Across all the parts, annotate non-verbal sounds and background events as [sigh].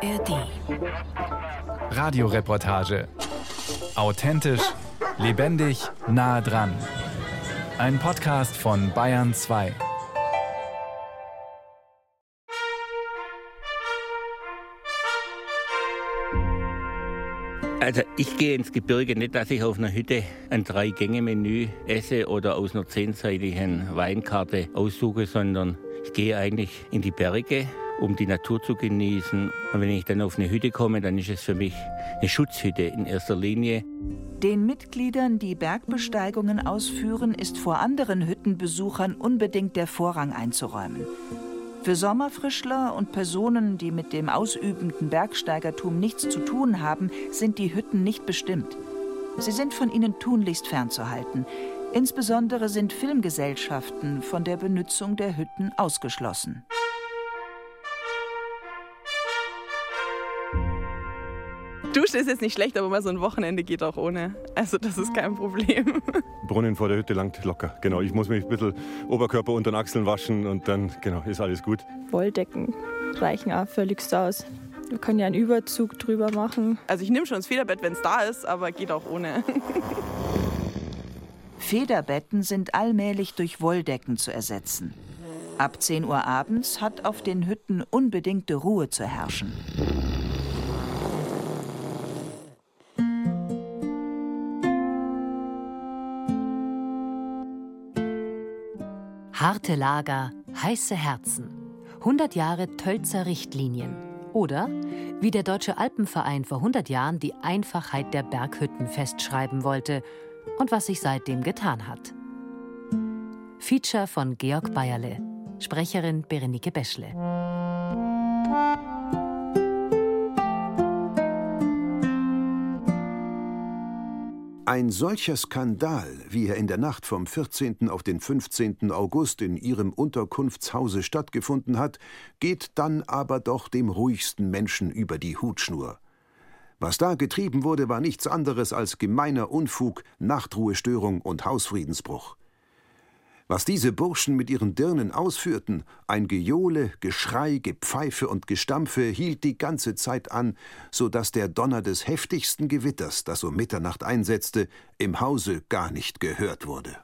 ARD. Radioreportage. Authentisch, lebendig, nah dran. Ein Podcast von Bayern 2. Also ich gehe ins Gebirge nicht, dass ich auf einer Hütte ein Drei-Gänge-Menü esse oder aus einer zehnseitigen Weinkarte aussuche, sondern ich gehe eigentlich in die Berge, um die Natur zu genießen. Und wenn ich dann auf eine Hütte komme, dann ist es für mich eine Schutzhütte in erster Linie. Den Mitgliedern, die Bergbesteigungen ausführen, ist vor anderen Hüttenbesuchern unbedingt der Vorrang einzuräumen. Für Sommerfrischler und Personen, die mit dem ausübenden Bergsteigertum nichts zu tun haben, sind die Hütten nicht bestimmt. Sie sind von ihnen tunlichst fernzuhalten. Insbesondere sind Filmgesellschaften von der Benutzung der Hütten ausgeschlossen. Dusche ist jetzt nicht schlecht, aber mal so ein Wochenende geht auch ohne. Also das ist kein Problem. Brunnen vor der Hütte langt locker. Genau, ich muss mich ein bisschen Oberkörper unter den Achseln waschen und dann genau, ist alles gut. Wolldecken reichen auch völlig aus. Wir können ja einen Überzug drüber machen. Also ich nehme schon das Federbett, wenn es da ist, aber geht auch ohne. [laughs] Federbetten sind allmählich durch Wolldecken zu ersetzen. Ab 10 Uhr abends hat auf den Hütten unbedingte Ruhe zu herrschen. Harte Lager, heiße Herzen. 100 Jahre Tölzer Richtlinien. Oder wie der Deutsche Alpenverein vor 100 Jahren die Einfachheit der Berghütten festschreiben wollte und was sich seitdem getan hat. Feature von Georg Bayerle. Sprecherin Berenike Beschle. Ein solcher Skandal, wie er in der Nacht vom 14. auf den 15. August in ihrem Unterkunftshause stattgefunden hat, geht dann aber doch dem ruhigsten Menschen über die Hutschnur. Was da getrieben wurde, war nichts anderes als gemeiner Unfug, Nachtruhestörung und Hausfriedensbruch. Was diese Burschen mit ihren Dirnen ausführten, ein Gejohle, Geschrei, Gepfeife und Gestampfe, hielt die ganze Zeit an, so dass der Donner des heftigsten Gewitters, das um Mitternacht einsetzte, im Hause gar nicht gehört wurde.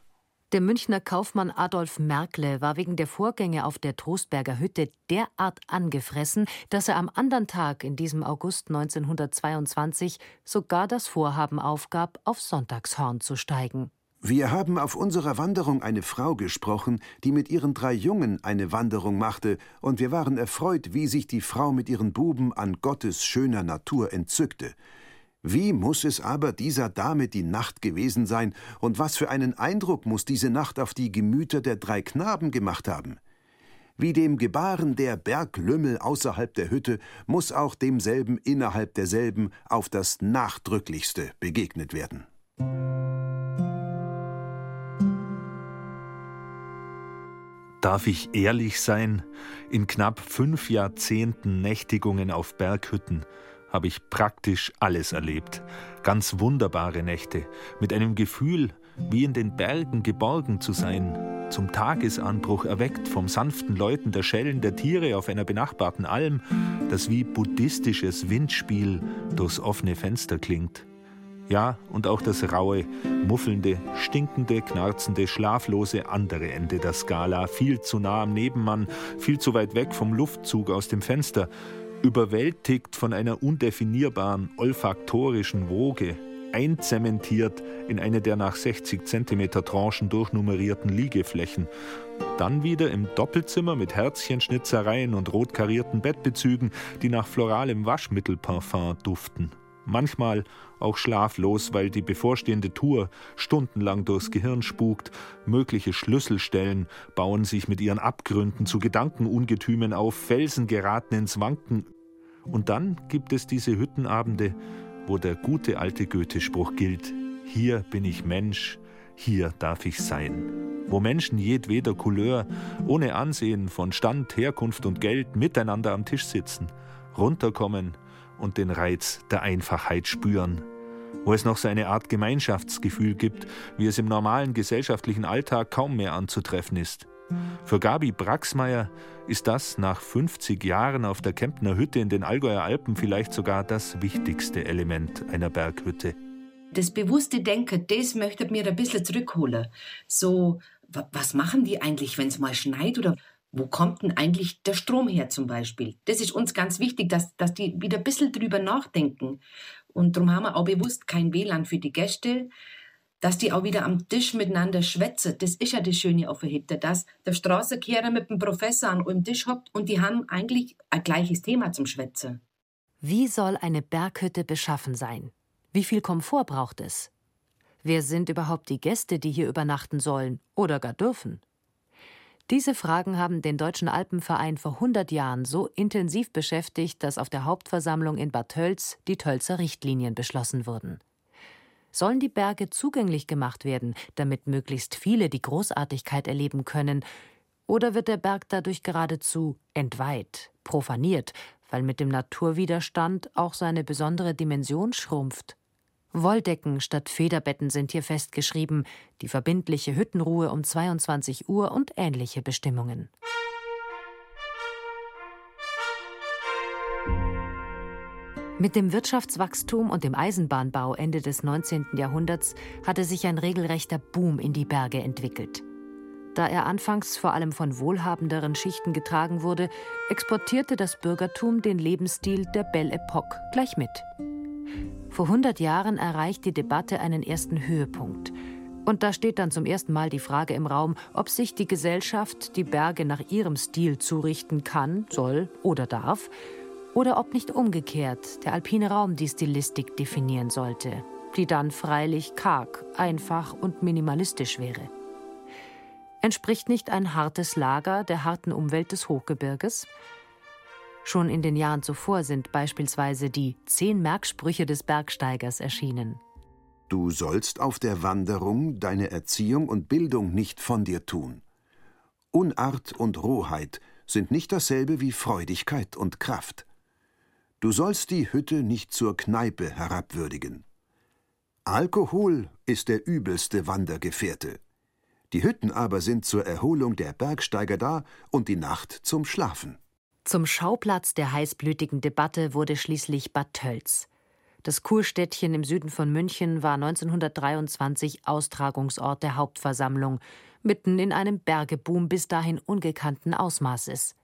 Der Münchner Kaufmann Adolf Merkle war wegen der Vorgänge auf der Trostberger Hütte derart angefressen, dass er am anderen Tag in diesem August 1922 sogar das Vorhaben aufgab, auf Sonntagshorn zu steigen. Wir haben auf unserer Wanderung eine Frau gesprochen, die mit ihren drei Jungen eine Wanderung machte, und wir waren erfreut, wie sich die Frau mit ihren Buben an Gottes schöner Natur entzückte. Wie muss es aber dieser Dame die Nacht gewesen sein, und was für einen Eindruck muss diese Nacht auf die Gemüter der drei Knaben gemacht haben? Wie dem Gebaren der Berglümmel außerhalb der Hütte muss auch demselben innerhalb derselben auf das Nachdrücklichste begegnet werden. Darf ich ehrlich sein? In knapp fünf Jahrzehnten Nächtigungen auf Berghütten habe ich praktisch alles erlebt. Ganz wunderbare Nächte, mit einem Gefühl, wie in den Bergen geborgen zu sein, zum Tagesanbruch erweckt vom sanften Läuten der Schellen der Tiere auf einer benachbarten Alm, das wie buddhistisches Windspiel durchs offene Fenster klingt. Ja, und auch das raue, muffelnde, stinkende, knarzende, schlaflose andere Ende der Skala, viel zu nah am Nebenmann, viel zu weit weg vom Luftzug aus dem Fenster, überwältigt von einer undefinierbaren olfaktorischen Woge, einzementiert in eine der nach 60 cm Tranchen durchnummerierten Liegeflächen. Dann wieder im Doppelzimmer mit Herzchenschnitzereien und rotkarierten Bettbezügen, die nach floralem Waschmittelparfum duften manchmal auch schlaflos, weil die bevorstehende Tour stundenlang durchs Gehirn spukt, mögliche Schlüsselstellen bauen sich mit ihren Abgründen zu Gedankenungetümen auf, Felsen geraten ins Wanken. Und dann gibt es diese Hüttenabende, wo der gute alte Goethe-Spruch gilt: Hier bin ich Mensch, hier darf ich sein. Wo Menschen jedweder Couleur, ohne Ansehen von Stand, Herkunft und Geld miteinander am Tisch sitzen, runterkommen, und den Reiz der Einfachheit spüren, wo es noch so eine Art Gemeinschaftsgefühl gibt, wie es im normalen gesellschaftlichen Alltag kaum mehr anzutreffen ist. Für Gabi Braxmeier ist das nach 50 Jahren auf der Kemptner Hütte in den Allgäuer Alpen vielleicht sogar das wichtigste Element einer Berghütte. Das bewusste Denken, das möchte mir ein bisschen zurückholen. So, was machen die eigentlich, wenn es mal schneit oder wo kommt denn eigentlich der Strom her zum Beispiel? Das ist uns ganz wichtig, dass, dass die wieder ein bisschen drüber nachdenken. Und darum haben wir auch bewusst kein WLAN für die Gäste, dass die auch wieder am Tisch miteinander schwätzen. Das ist ja das Schöne auf der Hütte, dass der Straßenkehrer mit dem Professor an einem Tisch hockt und die haben eigentlich ein gleiches Thema zum Schwätzen. Wie soll eine Berghütte beschaffen sein? Wie viel Komfort braucht es? Wer sind überhaupt die Gäste, die hier übernachten sollen oder gar dürfen? Diese Fragen haben den Deutschen Alpenverein vor 100 Jahren so intensiv beschäftigt, dass auf der Hauptversammlung in Bad Tölz die Tölzer Richtlinien beschlossen wurden. Sollen die Berge zugänglich gemacht werden, damit möglichst viele die Großartigkeit erleben können, oder wird der Berg dadurch geradezu entweiht, profaniert, weil mit dem Naturwiderstand auch seine besondere Dimension schrumpft? Wolldecken statt Federbetten sind hier festgeschrieben, die verbindliche Hüttenruhe um 22 Uhr und ähnliche Bestimmungen. Mit dem Wirtschaftswachstum und dem Eisenbahnbau Ende des 19. Jahrhunderts hatte sich ein regelrechter Boom in die Berge entwickelt. Da er anfangs vor allem von wohlhabenderen Schichten getragen wurde, exportierte das Bürgertum den Lebensstil der Belle Epoque gleich mit. Vor 100 Jahren erreicht die Debatte einen ersten Höhepunkt. Und da steht dann zum ersten Mal die Frage im Raum, ob sich die Gesellschaft die Berge nach ihrem Stil zurichten kann, soll oder darf, oder ob nicht umgekehrt der alpine Raum die Stilistik definieren sollte, die dann freilich karg, einfach und minimalistisch wäre. Entspricht nicht ein hartes Lager der harten Umwelt des Hochgebirges? Schon in den Jahren zuvor sind beispielsweise die Zehn Merksprüche des Bergsteigers erschienen. Du sollst auf der Wanderung deine Erziehung und Bildung nicht von dir tun. Unart und Rohheit sind nicht dasselbe wie Freudigkeit und Kraft. Du sollst die Hütte nicht zur Kneipe herabwürdigen. Alkohol ist der übelste Wandergefährte. Die Hütten aber sind zur Erholung der Bergsteiger da und die Nacht zum Schlafen. Zum Schauplatz der heißblütigen Debatte wurde schließlich Bad Tölz. Das Kurstädtchen im Süden von München war 1923 Austragungsort der Hauptversammlung, mitten in einem Bergeboom bis dahin ungekannten Ausmaßes.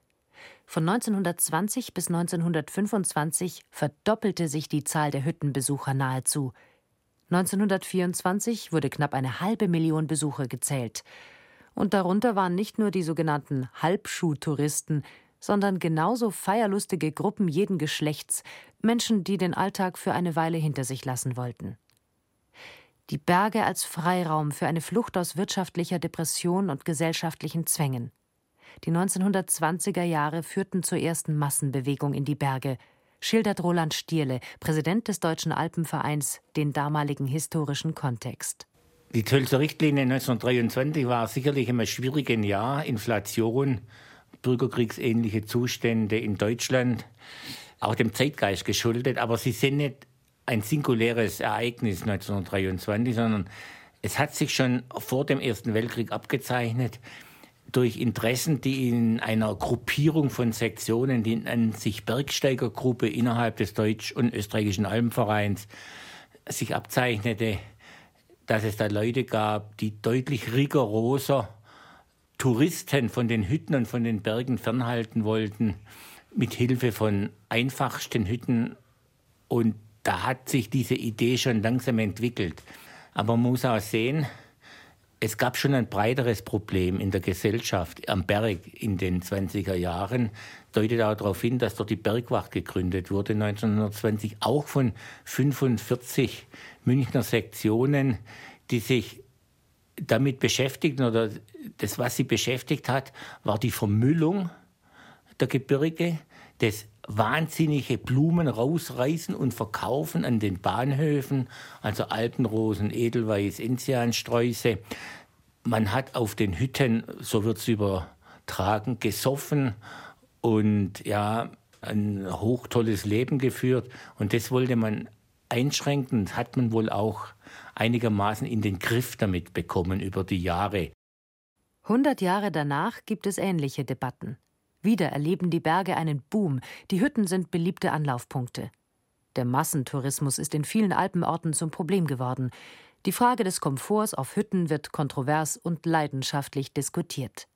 Von 1920 bis 1925 verdoppelte sich die Zahl der Hüttenbesucher nahezu. 1924 wurde knapp eine halbe Million Besucher gezählt. Und darunter waren nicht nur die sogenannten Halbschuhtouristen, sondern genauso feierlustige Gruppen jeden Geschlechts, Menschen, die den Alltag für eine Weile hinter sich lassen wollten. Die Berge als Freiraum für eine Flucht aus wirtschaftlicher Depression und gesellschaftlichen Zwängen. Die 1920er Jahre führten zur ersten Massenbewegung in die Berge, schildert Roland Stierle, Präsident des Deutschen Alpenvereins, den damaligen historischen Kontext. Die Tölzer Richtlinie 1923 war sicherlich immer schwierig ein Jahr, Inflation, bürgerkriegsähnliche Zustände in Deutschland, auch dem Zeitgeist geschuldet. Aber sie sind nicht ein singuläres Ereignis 1923, sondern es hat sich schon vor dem Ersten Weltkrieg abgezeichnet durch Interessen, die in einer Gruppierung von Sektionen, die an sich Bergsteigergruppe innerhalb des deutsch- und österreichischen Alpenvereins sich abzeichnete, dass es da Leute gab, die deutlich rigoroser Touristen von den Hütten und von den Bergen fernhalten wollten, mit Hilfe von einfachsten Hütten. Und da hat sich diese Idee schon langsam entwickelt. Aber man muss auch sehen, es gab schon ein breiteres Problem in der Gesellschaft am Berg in den 20er Jahren. Deutet auch darauf hin, dass dort die Bergwacht gegründet wurde 1920, auch von 45 Münchner Sektionen, die sich damit beschäftigten oder das, was sie beschäftigt hat, war die Vermüllung der Gebirge, das wahnsinnige Blumen rausreißen und verkaufen an den Bahnhöfen, also Alpenrosen, Edelweiß, Enziansträuße. Man hat auf den Hütten, so wird es übertragen, gesoffen und ja, ein hochtolles Leben geführt. Und das wollte man einschränken, das hat man wohl auch einigermaßen in den Griff damit bekommen über die Jahre. Hundert Jahre danach gibt es ähnliche Debatten. Wieder erleben die Berge einen Boom, die Hütten sind beliebte Anlaufpunkte. Der Massentourismus ist in vielen Alpenorten zum Problem geworden. Die Frage des Komforts auf Hütten wird kontrovers und leidenschaftlich diskutiert.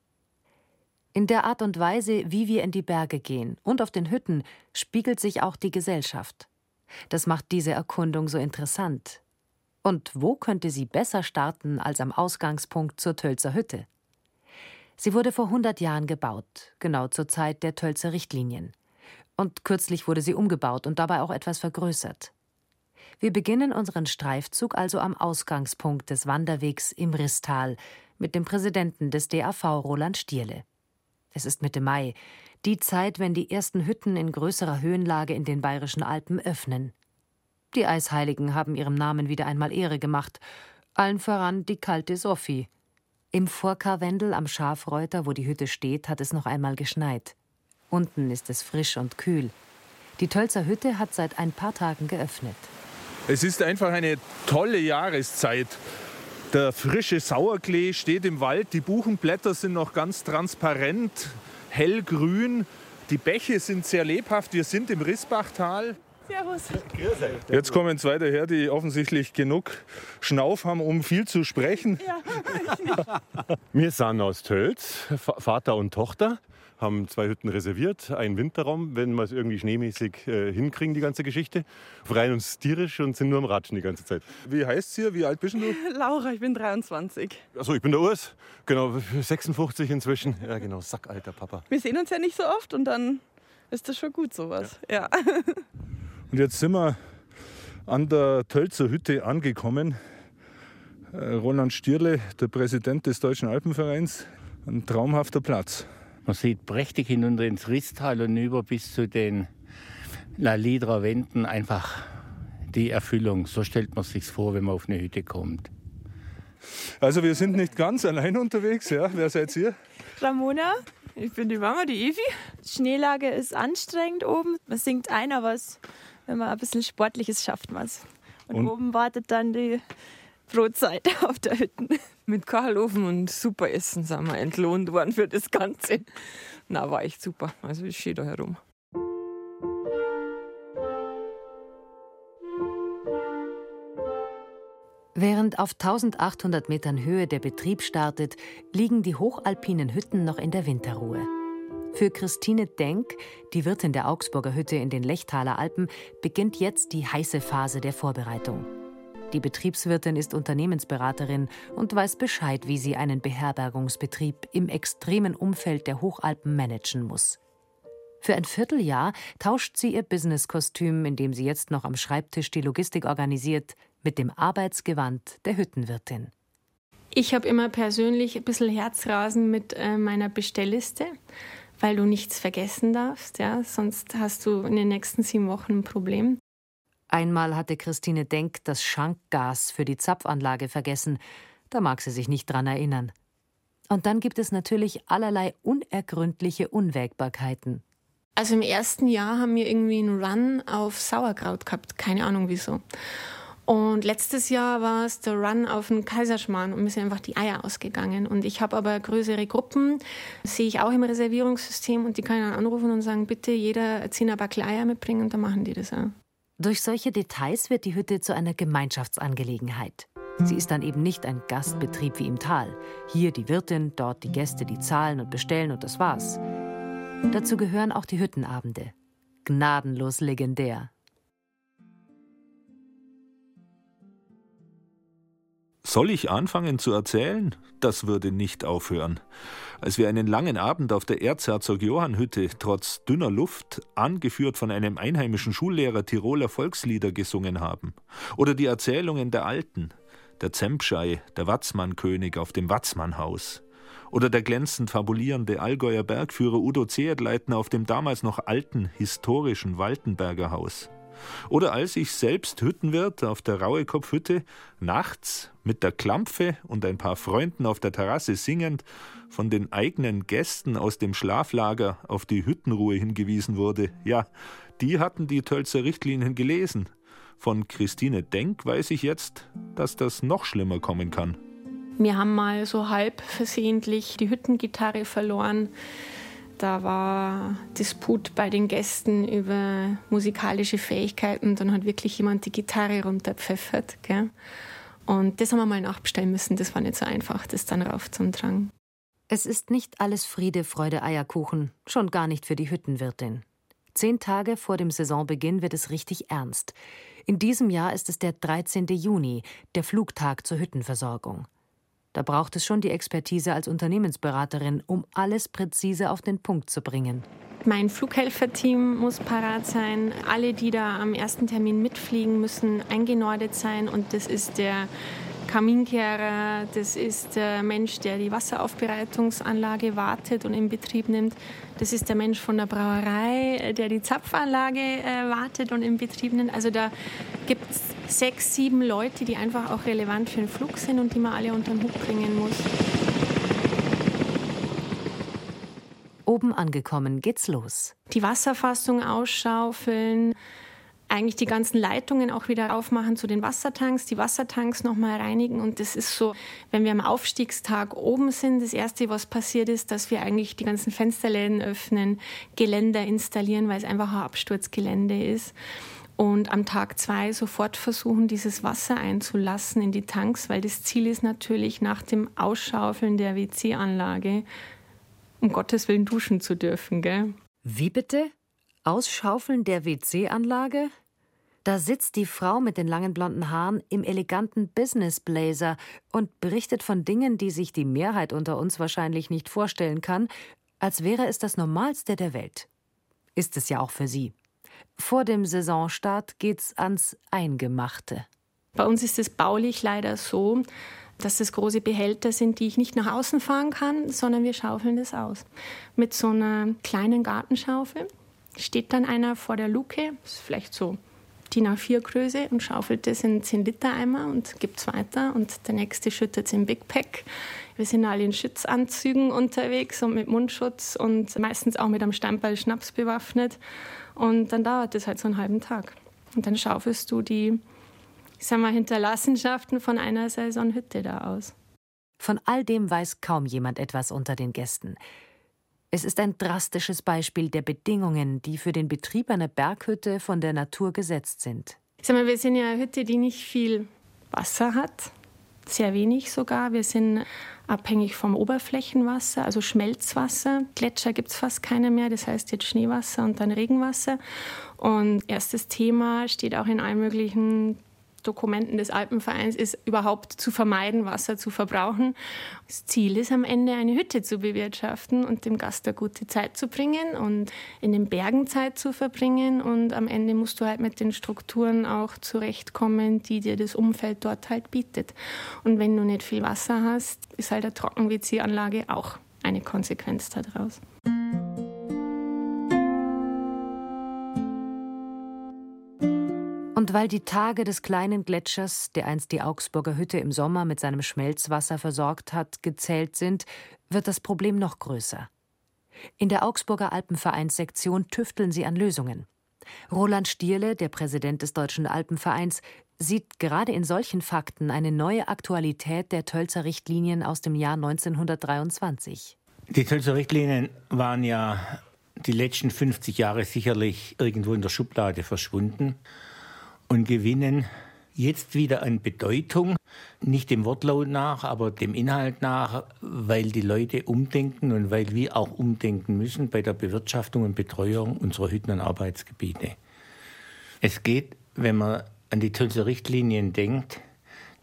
In der Art und Weise, wie wir in die Berge gehen und auf den Hütten, spiegelt sich auch die Gesellschaft. Das macht diese Erkundung so interessant. Und wo könnte sie besser starten als am Ausgangspunkt zur Tölzer Hütte? Sie wurde vor 100 Jahren gebaut, genau zur Zeit der Tölzer Richtlinien. Und kürzlich wurde sie umgebaut und dabei auch etwas vergrößert. Wir beginnen unseren Streifzug also am Ausgangspunkt des Wanderwegs im Risstal mit dem Präsidenten des DAV Roland Stierle. Es ist Mitte Mai, die Zeit, wenn die ersten Hütten in größerer Höhenlage in den bayerischen Alpen öffnen. Die Eisheiligen haben ihrem Namen wieder einmal Ehre gemacht, allen voran die kalte Sophie. Im Vorkarwendel am Schafreuter, wo die Hütte steht, hat es noch einmal geschneit. Unten ist es frisch und kühl. Die Tölzer Hütte hat seit ein paar Tagen geöffnet. Es ist einfach eine tolle Jahreszeit. Der frische Sauerklee steht im Wald, die Buchenblätter sind noch ganz transparent, hellgrün. Die Bäche sind sehr lebhaft. Wir sind im Rissbachtal. Servus. Jetzt kommen zwei daher, die offensichtlich genug Schnauf haben, um viel zu sprechen. Ja. Wir sind aus Tölz, Vater und Tochter haben zwei Hütten reserviert, einen Winterraum, wenn wir es irgendwie schneemäßig äh, hinkriegen, die ganze Geschichte. Freien uns tierisch und sind nur am Ratschen die ganze Zeit. Wie heißt es hier? Wie alt bist du? Laura, ich bin 23. Achso, ich bin der Urs. Genau, 56 inzwischen. Ja, genau, sackalter Papa. Wir sehen uns ja nicht so oft und dann ist das schon gut, sowas. Ja. ja. Und jetzt sind wir an der Tölzer Hütte angekommen. Äh, Roland Stierle, der Präsident des Deutschen Alpenvereins, ein traumhafter Platz. Man sieht prächtig hinunter ins Risstal und über bis zu den La Lidra Wänden einfach die Erfüllung. So stellt man sich vor, wenn man auf eine Hütte kommt. Also wir sind nicht ganz allein unterwegs, ja? Wer seid ihr? Ramona, ich bin die Mama, die Evi. Die Schneelage ist anstrengend oben. Man singt ein, aber wenn man ein bisschen sportlich ist, schafft man es. Und, und, oben wartet dann die Brotzeit [laughs] auf der Hütte. Mit Kachelofen und super Essen sind wir entlohnt worden für das Ganze. Na, war echt super. Also ich stehe da herum. Während auf 1800 Metern Höhe der Betrieb startet, liegen die hochalpinen Hütten noch in der Winterruhe. Für Christine Denk, die Wirtin der Augsburger Hütte in den Lechtaler Alpen, beginnt jetzt die heiße Phase der Vorbereitung. Die Betriebswirtin ist Unternehmensberaterin und weiß Bescheid, wie sie einen Beherbergungsbetrieb im extremen Umfeld der Hochalpen managen muss. Für ein Vierteljahr tauscht sie ihr Businesskostüm, in dem sie jetzt noch am Schreibtisch die Logistik organisiert, mit dem Arbeitsgewand der Hüttenwirtin. Ich habe immer persönlich ein bisschen Herzrasen mit äh, meiner Bestellliste, weil du nichts vergessen darfst. Ja? Sonst hast du in den nächsten sieben Wochen ein Problem. Einmal hatte Christine Denk das Schankgas für die Zapfanlage vergessen. Da mag sie sich nicht dran erinnern. Und dann gibt es natürlich allerlei unergründliche Unwägbarkeiten. Also im ersten Jahr haben wir irgendwie einen Run auf Sauerkraut gehabt, keine Ahnung wieso. Und letztes Jahr war es der Run auf den Kaiserschmarrn und mir sind einfach die Eier ausgegangen. Und ich habe aber größere Gruppen, sehe ich auch im Reservierungssystem und die können dann anrufen und sagen, bitte jeder 10 Backel Eier mitbringen und dann machen die das auch. Durch solche Details wird die Hütte zu einer Gemeinschaftsangelegenheit. Sie ist dann eben nicht ein Gastbetrieb wie im Tal. Hier die Wirtin, dort die Gäste, die zahlen und bestellen und das war's. Dazu gehören auch die Hüttenabende. Gnadenlos legendär. Soll ich anfangen zu erzählen? Das würde nicht aufhören als wir einen langen Abend auf der Erzherzog-Johann-Hütte trotz dünner Luft, angeführt von einem einheimischen Schullehrer Tiroler Volkslieder gesungen haben. Oder die Erzählungen der Alten, der Zempschei, der Watzmannkönig auf dem Watzmannhaus. Oder der glänzend fabulierende Allgäuer Bergführer Udo Zehetleitner auf dem damals noch alten, historischen Waltenberger Haus. Oder als ich selbst Hüttenwirt auf der Rauekopfhütte nachts mit der Klampfe und ein paar Freunden auf der Terrasse singend von den eigenen Gästen aus dem Schlaflager auf die Hüttenruhe hingewiesen wurde. Ja, die hatten die Tölzer Richtlinien gelesen. Von Christine Denk weiß ich jetzt, dass das noch schlimmer kommen kann. Wir haben mal so halb versehentlich die Hüttengitarre verloren. Da war Disput bei den Gästen über musikalische Fähigkeiten. Dann hat wirklich jemand die Gitarre runterpfeffert. Gell? Und das haben wir mal nachbestellen müssen. Das war nicht so einfach, das dann raufzutragen. Es ist nicht alles Friede, Freude, Eierkuchen, schon gar nicht für die Hüttenwirtin. Zehn Tage vor dem Saisonbeginn wird es richtig ernst. In diesem Jahr ist es der 13. Juni, der Flugtag zur Hüttenversorgung. Da braucht es schon die Expertise als Unternehmensberaterin, um alles präzise auf den Punkt zu bringen. Mein Flughelferteam muss parat sein. Alle, die da am ersten Termin mitfliegen, müssen eingenordet sein. Und das ist der Kaminkehrer, das ist der Mensch, der die Wasseraufbereitungsanlage wartet und in Betrieb nimmt. Das ist der Mensch von der Brauerei, der die Zapfanlage äh, wartet und in Betrieb nimmt. Also da gibt es sechs, sieben Leute, die einfach auch relevant für den Flug sind und die man alle unter den Hut bringen muss. Oben angekommen geht's los. Die Wasserfassung ausschaufeln, eigentlich die ganzen Leitungen auch wieder aufmachen zu den Wassertanks, die Wassertanks nochmal reinigen. Und das ist so, wenn wir am Aufstiegstag oben sind, das Erste, was passiert ist, dass wir eigentlich die ganzen Fensterläden öffnen, Geländer installieren, weil es einfach ein Absturzgelände ist. Und am Tag zwei sofort versuchen, dieses Wasser einzulassen in die Tanks, weil das Ziel ist natürlich, nach dem Ausschaufeln der WC-Anlage um Gottes Willen duschen zu dürfen. Gell? Wie bitte? Ausschaufeln der WC-Anlage? Da sitzt die Frau mit den langen blonden Haaren im eleganten Business Blazer und berichtet von Dingen, die sich die Mehrheit unter uns wahrscheinlich nicht vorstellen kann, als wäre es das Normalste der Welt. Ist es ja auch für sie. Vor dem Saisonstart geht's ans Eingemachte. Bei uns ist es baulich leider so, dass das große Behälter sind, die ich nicht nach außen fahren kann, sondern wir schaufeln das aus. Mit so einer kleinen Gartenschaufel steht dann einer vor der Luke, ist vielleicht so DIN A4-Größe und schaufelt das in 10-Liter-Eimer und gibt es weiter und der nächste schüttet es im Big Pack. Wir sind alle in Schützanzügen unterwegs und mit Mundschutz und meistens auch mit einem Steinball Schnaps bewaffnet und dann dauert das halt so einen halben Tag. Und dann schaufelst du die, ich sag mal, Hinterlassenschaften von einer Saisonhütte da aus. Von all dem weiß kaum jemand etwas unter den Gästen. Es ist ein drastisches Beispiel der Bedingungen, die für den Betrieb einer Berghütte von der Natur gesetzt sind. Ich sag mal, wir sind ja eine Hütte, die nicht viel Wasser hat, sehr wenig sogar. Wir sind abhängig vom Oberflächenwasser, also Schmelzwasser. Gletscher gibt es fast keine mehr, das heißt jetzt Schneewasser und dann Regenwasser. Und erstes Thema steht auch in allen möglichen Dokumenten des Alpenvereins ist, überhaupt zu vermeiden, Wasser zu verbrauchen. Das Ziel ist am Ende, eine Hütte zu bewirtschaften und dem Gast eine gute Zeit zu bringen und in den Bergen Zeit zu verbringen. Und am Ende musst du halt mit den Strukturen auch zurechtkommen, die dir das Umfeld dort halt bietet. Und wenn du nicht viel Wasser hast, ist halt eine Trocken-WC-Anlage auch eine Konsequenz daraus. Weil die Tage des kleinen Gletschers, der einst die Augsburger Hütte im Sommer mit seinem Schmelzwasser versorgt hat, gezählt sind, wird das Problem noch größer. In der Augsburger Alpenvereinssektion tüfteln sie an Lösungen. Roland Stierle, der Präsident des Deutschen Alpenvereins, sieht gerade in solchen Fakten eine neue Aktualität der Tölzer Richtlinien aus dem Jahr 1923. Die Tölzer Richtlinien waren ja die letzten 50 Jahre sicherlich irgendwo in der Schublade verschwunden und gewinnen jetzt wieder an Bedeutung, nicht dem Wortlaut nach, aber dem Inhalt nach, weil die Leute umdenken und weil wir auch umdenken müssen bei der Bewirtschaftung und Betreuung unserer Hütten und Arbeitsgebiete. Es geht, wenn man an die Tölzer Richtlinien denkt,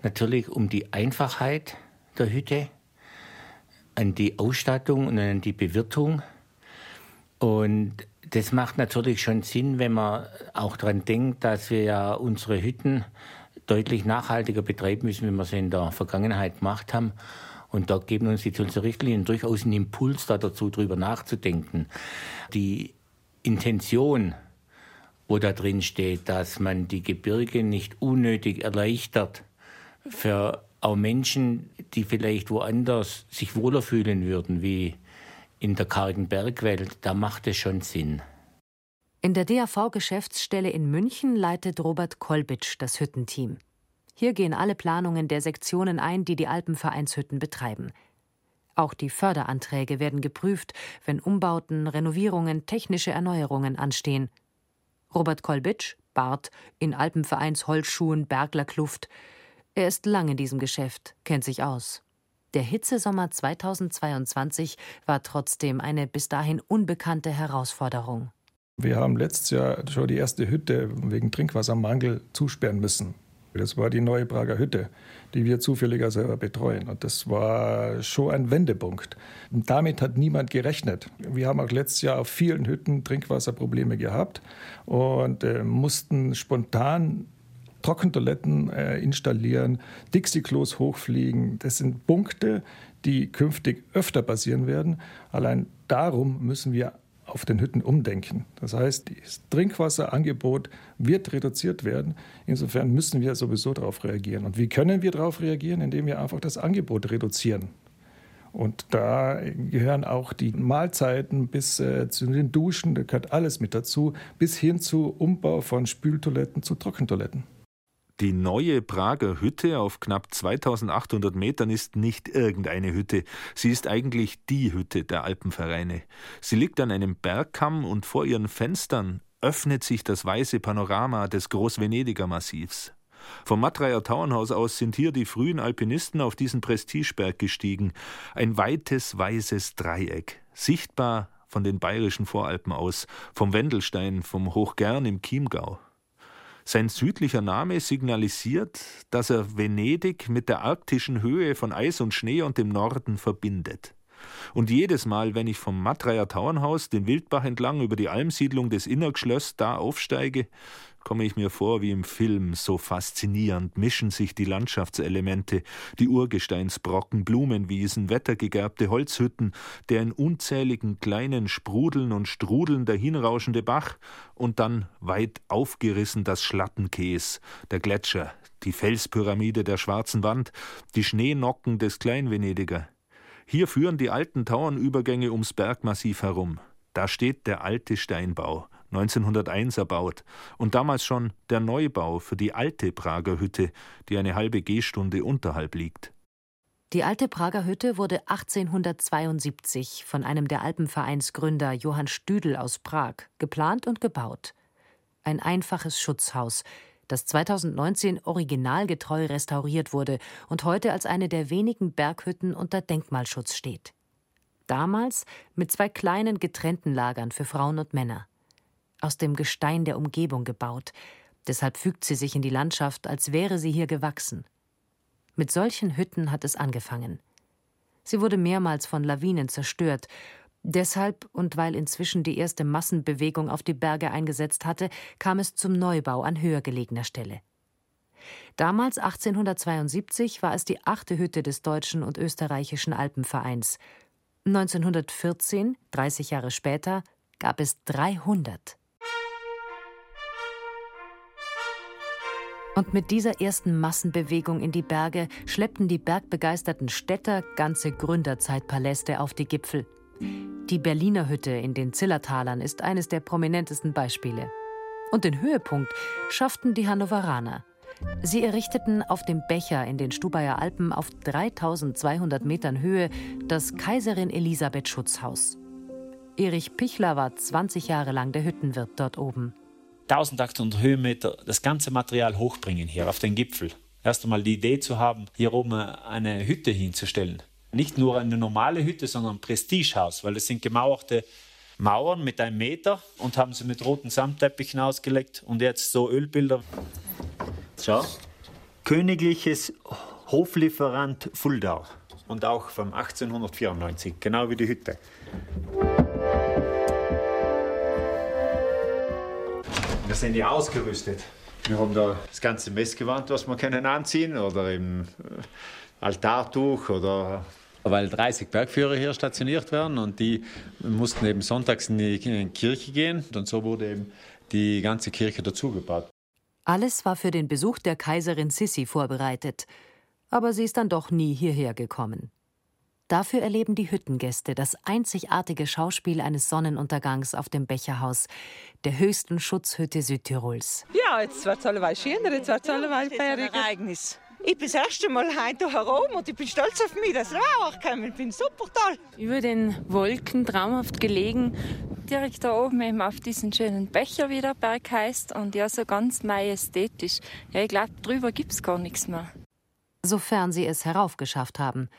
natürlich um die Einfachheit der Hütte, an die Ausstattung und an die Bewirtung. Und das macht natürlich schon Sinn, wenn man auch daran denkt, dass wir ja unsere Hütten deutlich nachhaltiger betreiben müssen, wie wir sie in der Vergangenheit gemacht haben. Und da geben uns die Tulser Richtlinien durchaus einen Impuls da dazu, darüber nachzudenken. Die Intention, wo da drin steht, dass man die Gebirge nicht unnötig erleichtert für auch Menschen, die vielleicht woanders sich wohler fühlen würden, wie in der kargen Bergwelt, da macht es schon Sinn. In der DAV-Geschäftsstelle in München leitet Robert Kolbitsch das Hüttenteam. Hier gehen alle Planungen der Sektionen ein, die die Alpenvereinshütten betreiben. Auch die Förderanträge werden geprüft, wenn Umbauten, Renovierungen, technische Erneuerungen anstehen. Robert Kolbitsch, Bart, in Alpenvereins Holzschuhen, Berglerkluft. Er ist lang in diesem Geschäft, kennt sich aus. Der Hitzesommer 2022 war trotzdem eine bis dahin unbekannte Herausforderung. Wir haben letztes Jahr schon die erste Hütte wegen Trinkwassermangel zusperren müssen. Das war die neue Prager Hütte, die wir zufälliger selber betreuen. Und das war schon ein Wendepunkt. Und damit hat niemand gerechnet. Wir haben auch letztes Jahr auf vielen Hütten Trinkwasserprobleme gehabt und äh, mussten spontan Trockentoiletten äh, installieren, Dixie-Klos hochfliegen. Das sind Punkte, die künftig öfter passieren werden. Allein darum müssen wir auf den Hütten umdenken. Das heißt, das Trinkwasserangebot wird reduziert werden. Insofern müssen wir sowieso darauf reagieren. Und wie können wir darauf reagieren? Indem wir einfach das Angebot reduzieren. Und da gehören auch die Mahlzeiten bis äh, zu den Duschen, da gehört alles mit dazu, bis hin zu Umbau von Spültoiletten zu Trockentoiletten. Die neue Prager Hütte auf knapp 2800 Metern ist nicht irgendeine Hütte. Sie ist eigentlich die Hütte der Alpenvereine. Sie liegt an einem Bergkamm und vor ihren Fenstern öffnet sich das weiße Panorama des Großvenediger Massivs. Vom Matrayer Tauernhaus aus sind hier die frühen Alpinisten auf diesen Prestigeberg gestiegen. Ein weites, weißes Dreieck, sichtbar von den bayerischen Voralpen aus, vom Wendelstein, vom Hochgern im Chiemgau. Sein südlicher Name signalisiert, dass er Venedig mit der arktischen Höhe von Eis und Schnee und dem Norden verbindet. Und jedes Mal, wenn ich vom Matrayer Tauernhaus den Wildbach entlang über die Almsiedlung des Innergschlöss da aufsteige, komme ich mir vor wie im Film, so faszinierend mischen sich die Landschaftselemente, die Urgesteinsbrocken, Blumenwiesen, wettergegerbte Holzhütten, der in unzähligen kleinen Sprudeln und Strudeln dahinrauschende Bach und dann weit aufgerissen das Schlattenkäs, der Gletscher, die Felspyramide der schwarzen Wand, die Schneenocken des Kleinvenediger. Hier führen die alten Tauernübergänge ums Bergmassiv herum. Da steht der alte Steinbau, 1901 erbaut und damals schon der Neubau für die alte Prager Hütte, die eine halbe Gehstunde unterhalb liegt. Die alte Prager Hütte wurde 1872 von einem der Alpenvereinsgründer Johann Stüdel aus Prag geplant und gebaut. Ein einfaches Schutzhaus, das 2019 originalgetreu restauriert wurde und heute als eine der wenigen Berghütten unter Denkmalschutz steht. Damals mit zwei kleinen getrennten Lagern für Frauen und Männer aus dem Gestein der Umgebung gebaut, deshalb fügt sie sich in die Landschaft, als wäre sie hier gewachsen. Mit solchen Hütten hat es angefangen. Sie wurde mehrmals von Lawinen zerstört, deshalb und weil inzwischen die erste Massenbewegung auf die Berge eingesetzt hatte, kam es zum Neubau an höher gelegener Stelle. Damals 1872 war es die achte Hütte des deutschen und österreichischen Alpenvereins. 1914, 30 Jahre später, gab es 300. Und mit dieser ersten Massenbewegung in die Berge schleppten die bergbegeisterten Städter ganze Gründerzeitpaläste auf die Gipfel. Die Berliner Hütte in den Zillertalern ist eines der prominentesten Beispiele. Und den Höhepunkt schafften die Hannoveraner. Sie errichteten auf dem Becher in den Stubaier Alpen auf 3200 Metern Höhe das Kaiserin Elisabeth Schutzhaus. Erich Pichler war 20 Jahre lang der Hüttenwirt dort oben. 1800 Höhenmeter das ganze Material hochbringen hier auf den Gipfel. Erst einmal die Idee zu haben, hier oben eine Hütte hinzustellen. Nicht nur eine normale Hütte, sondern ein Prestigehaus, weil es sind gemauerte Mauern mit einem Meter und haben sie mit roten Samtteppichen ausgelegt und jetzt so Ölbilder. Schau. Königliches Hoflieferant Fuldau und auch vom 1894, genau wie die Hütte. Wir sind ja ausgerüstet. Wir haben da das ganze Messgewand, was wir können anziehen oder im äh, Altartuch oder weil 30 Bergführer hier stationiert werden und die mussten eben sonntags in die Kirche gehen und so wurde eben die ganze Kirche dazugebaut. Alles war für den Besuch der Kaiserin Sissi vorbereitet, aber sie ist dann doch nie hierher gekommen. Dafür erleben die Hüttengäste das einzigartige Schauspiel eines Sonnenuntergangs auf dem Becherhaus, der höchsten Schutzhütte Südtirols. Ja, jetzt wird es alle schöner, jetzt wird es alle fähig. Ereignis. Ich bin das erste Mal heute herum und ich bin stolz auf mich, dass ich auch gekommen Ich bin super toll. Über den Wolken traumhaft gelegen, direkt da oben eben auf diesen schönen Becher, wie der Berg heißt. Und ja, so ganz majestätisch. Ja, ich glaube, drüber gibt es gar nichts mehr. Sofern sie es heraufgeschafft haben.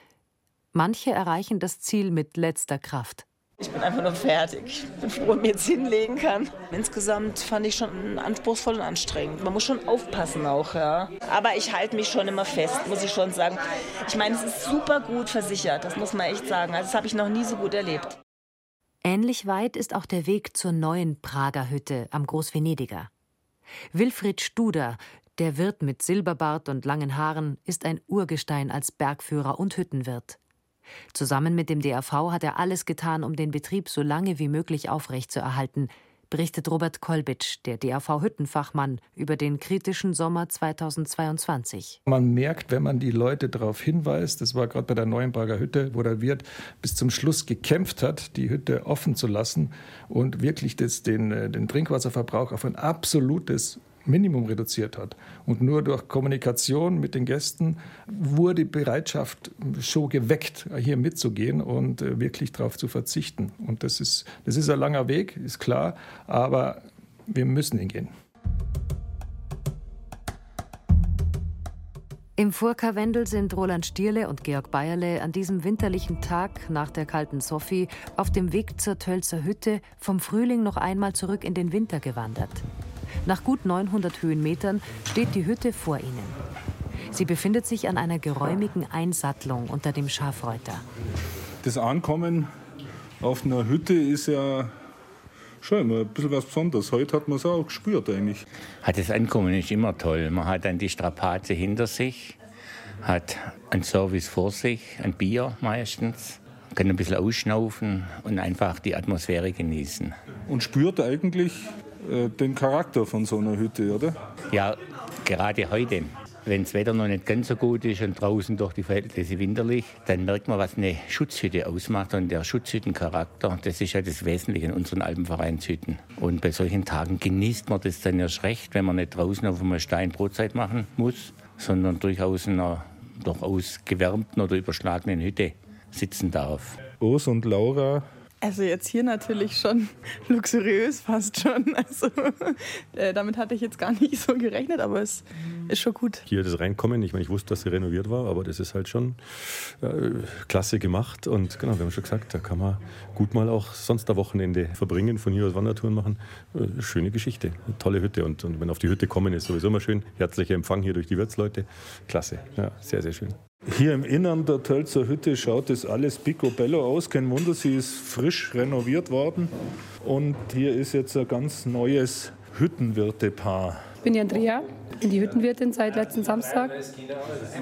Manche erreichen das Ziel mit letzter Kraft. Ich bin einfach nur fertig. Ich bin froh, ich jetzt hinlegen kann. Insgesamt fand ich schon anspruchsvoll und anstrengend. Man muss schon aufpassen auch, ja. Aber ich halte mich schon immer fest, muss ich schon sagen. Ich meine, es ist super gut versichert, das muss man echt sagen. Also das habe ich noch nie so gut erlebt. Ähnlich weit ist auch der Weg zur neuen Prager Hütte am Großvenediger. Wilfried Studer, der Wirt mit Silberbart und langen Haaren, ist ein Urgestein als Bergführer und Hüttenwirt. Zusammen mit dem DRV hat er alles getan, um den Betrieb so lange wie möglich aufrechtzuerhalten, berichtet Robert Kolbitsch, der DRV-Hüttenfachmann, über den kritischen Sommer 2022. Man merkt, wenn man die Leute darauf hinweist, das war gerade bei der Neuenberger Hütte, wo der Wirt bis zum Schluss gekämpft hat, die Hütte offen zu lassen und wirklich das, den, äh, den Trinkwasserverbrauch auf ein absolutes Minimum reduziert hat. Und nur durch Kommunikation mit den Gästen wurde Bereitschaft schon geweckt, hier mitzugehen und äh, wirklich darauf zu verzichten. Und das ist, das ist ein langer Weg, ist klar, aber wir müssen ihn gehen. Im Furka-Wendel sind Roland Stierle und Georg Bayerle an diesem winterlichen Tag nach der kalten Sophie auf dem Weg zur Tölzer Hütte vom Frühling noch einmal zurück in den Winter gewandert. Nach gut 900 Höhenmetern steht die Hütte vor ihnen. Sie befindet sich an einer geräumigen Einsattlung unter dem Schafreuter. Das Ankommen auf einer Hütte ist ja schon immer ein bisschen was Besonderes. Heute hat man es auch gespürt eigentlich. Das Ankommen ist immer toll. Man hat dann die Strapaze hinter sich, hat einen Service vor sich, ein Bier meistens, kann ein bisschen ausschnaufen und einfach die Atmosphäre genießen. Und spürt eigentlich den Charakter von so einer Hütte, oder? Ja, gerade heute. Wenn das Wetter noch nicht ganz so gut ist und draußen durch die Verhältnisse winterlich, dann merkt man, was eine Schutzhütte ausmacht. Und der Schutzhüttencharakter, das ist ja das Wesentliche in unseren Alpenvereinshütten. Und bei solchen Tagen genießt man das dann erst recht, wenn man nicht draußen auf einem Stein Brotzeit machen muss, sondern durchaus in einer durchaus gewärmten oder überschlagenen Hütte sitzen darf. Urs und Laura also jetzt hier natürlich schon [laughs] luxuriös fast schon. Also äh, damit hatte ich jetzt gar nicht so gerechnet, aber es ist schon gut. Hier das Reinkommen, ich meine, ich wusste, dass sie renoviert war, aber das ist halt schon äh, klasse gemacht. Und genau, wir haben schon gesagt, da kann man gut mal auch sonst ein Wochenende verbringen, von hier aus Wandertouren machen. Äh, schöne Geschichte, eine tolle Hütte. Und, und wenn auf die Hütte kommen, ist sowieso immer schön. Herzlicher Empfang hier durch die Wirtsleute. Klasse, ja, sehr, sehr schön. Hier im Innern der Tölzer Hütte schaut das alles picobello aus. Kein Wunder, sie ist frisch renoviert worden. Und hier ist jetzt ein ganz neues Hüttenwirtepaar. Ich bin die Andrea, bin die Hüttenwirtin seit letzten Samstag.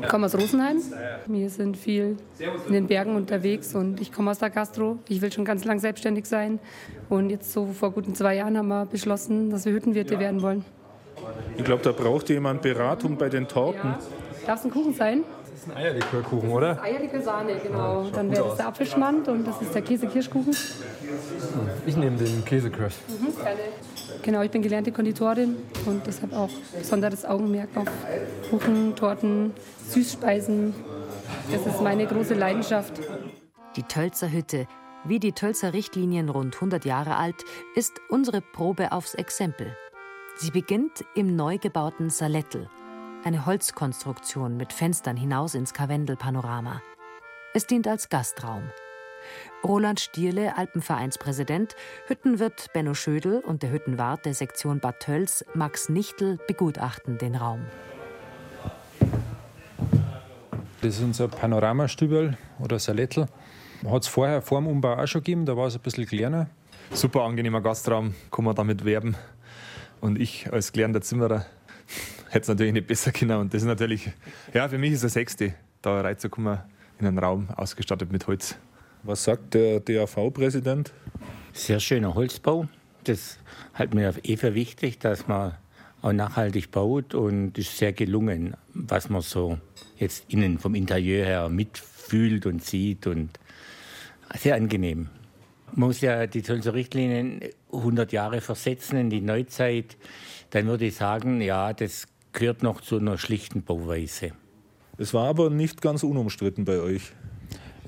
Ich komme aus Rosenheim. Wir sind viel in den Bergen unterwegs und ich komme aus der Gastro. Ich will schon ganz lang selbstständig sein. Und jetzt so vor guten zwei Jahren haben wir beschlossen, dass wir Hüttenwirte werden wollen. Ich glaube, da braucht jemand Beratung bei den Torten. Ja. Darf es ein Kuchen sein? Das ist ein Eierlikörkuchen, oder? Das Eierlikör-Sahne, genau. Dann wäre das der Apfelschmand und das ist der Käse-Kirschkuchen. Ich nehme den Käsecrust. Mhm, gerne. Genau, ich bin gelernte Konditorin und deshalb auch besonderes Augenmerk auf Kuchen, Torten, Süßspeisen. Das ist meine große Leidenschaft. Die Tölzer Hütte, wie die Tölzer Richtlinien rund 100 Jahre alt, ist unsere Probe aufs Exempel. Sie beginnt im neu gebauten Salettel – eine Holzkonstruktion mit Fenstern hinaus ins Karwendelpanorama. Es dient als Gastraum. Roland Stierle, Alpenvereinspräsident, Hüttenwirt Benno Schödel und der Hüttenwart der Sektion Bad Tölz, Max Nichtel, begutachten den Raum. Das ist unser Panoramastübel oder Salettel. Hat es vorher vor dem Umbau auch schon gegeben, da war es ein bisschen kleiner. Super angenehmer Gastraum, kann man damit werben. Und ich als gelernter Zimmerer [laughs] hätte es natürlich nicht besser können. Und das ist natürlich, ja, für mich ist das Sechste, da reinzukommen in einen Raum ausgestattet mit Holz. Was sagt der DAV-Präsident? Sehr schöner Holzbau. Das halten wir eh für wichtig, dass man auch nachhaltig baut und ist sehr gelungen, was man so jetzt innen vom Interieur her mitfühlt und sieht und sehr angenehm. Man muss ja die Tölzer Richtlinien 100 Jahre versetzen in die Neuzeit. Dann würde ich sagen, ja, das gehört noch zu einer schlichten Bauweise. Es war aber nicht ganz unumstritten bei euch.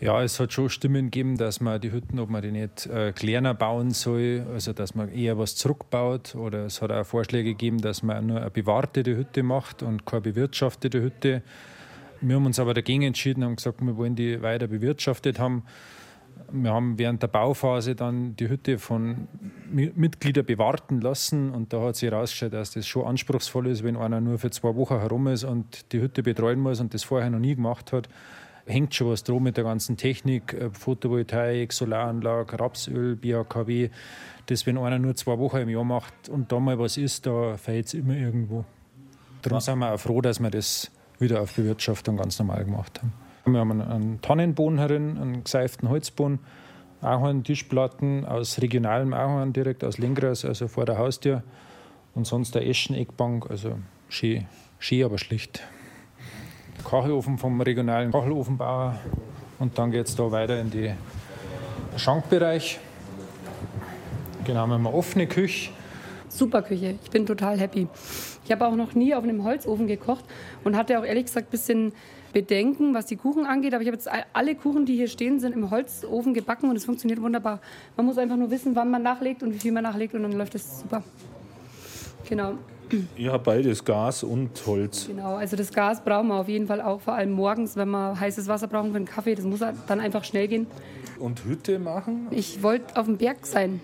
Ja, es hat schon Stimmen gegeben, dass man die Hütten, ob man die nicht äh, kleiner bauen soll, also dass man eher was zurückbaut. Oder es hat auch Vorschläge gegeben, dass man nur eine bewartete Hütte macht und keine bewirtschaftete Hütte. Wir haben uns aber dagegen entschieden und gesagt, wir wollen die weiter bewirtschaftet haben. Wir haben während der Bauphase dann die Hütte von Mitgliedern bewarten lassen und da hat sich herausgestellt, dass das schon anspruchsvoll ist, wenn einer nur für zwei Wochen herum ist und die Hütte betreuen muss und das vorher noch nie gemacht hat hängt schon was drum mit der ganzen Technik, äh, Photovoltaik, Solaranlage, Rapsöl, BAKW. Das, wenn einer nur zwei Wochen im Jahr macht und da mal was ist, da fällt es immer irgendwo. Darum sind wir auch froh, dass wir das wieder auf Bewirtschaftung ganz normal gemacht haben. Wir haben einen Tannenboden herin, einen geseiften Holzboden, Ahorn-Tischplatten aus regionalem Ahorn, direkt aus Lengras, also vor der Haustür. Und sonst der Eschen-Eckbank, also schön, schön, aber schlicht. Kachelofen vom regionalen Kachelofenbauer. Und dann geht es da weiter in den Schankbereich. Genau, wir haben eine offene Küche. Super Küche, ich bin total happy. Ich habe auch noch nie auf einem Holzofen gekocht und hatte auch ehrlich gesagt ein bisschen Bedenken, was die Kuchen angeht. Aber ich habe jetzt alle Kuchen, die hier stehen, sind im Holzofen gebacken und es funktioniert wunderbar. Man muss einfach nur wissen, wann man nachlegt und wie viel man nachlegt und dann läuft es super. Genau. Ja, beides, Gas und Holz. Genau, also das Gas brauchen wir auf jeden Fall auch, vor allem morgens, wenn wir heißes Wasser brauchen für einen Kaffee. Das muss dann einfach schnell gehen. Und Hütte machen? Ich wollte auf dem Berg sein,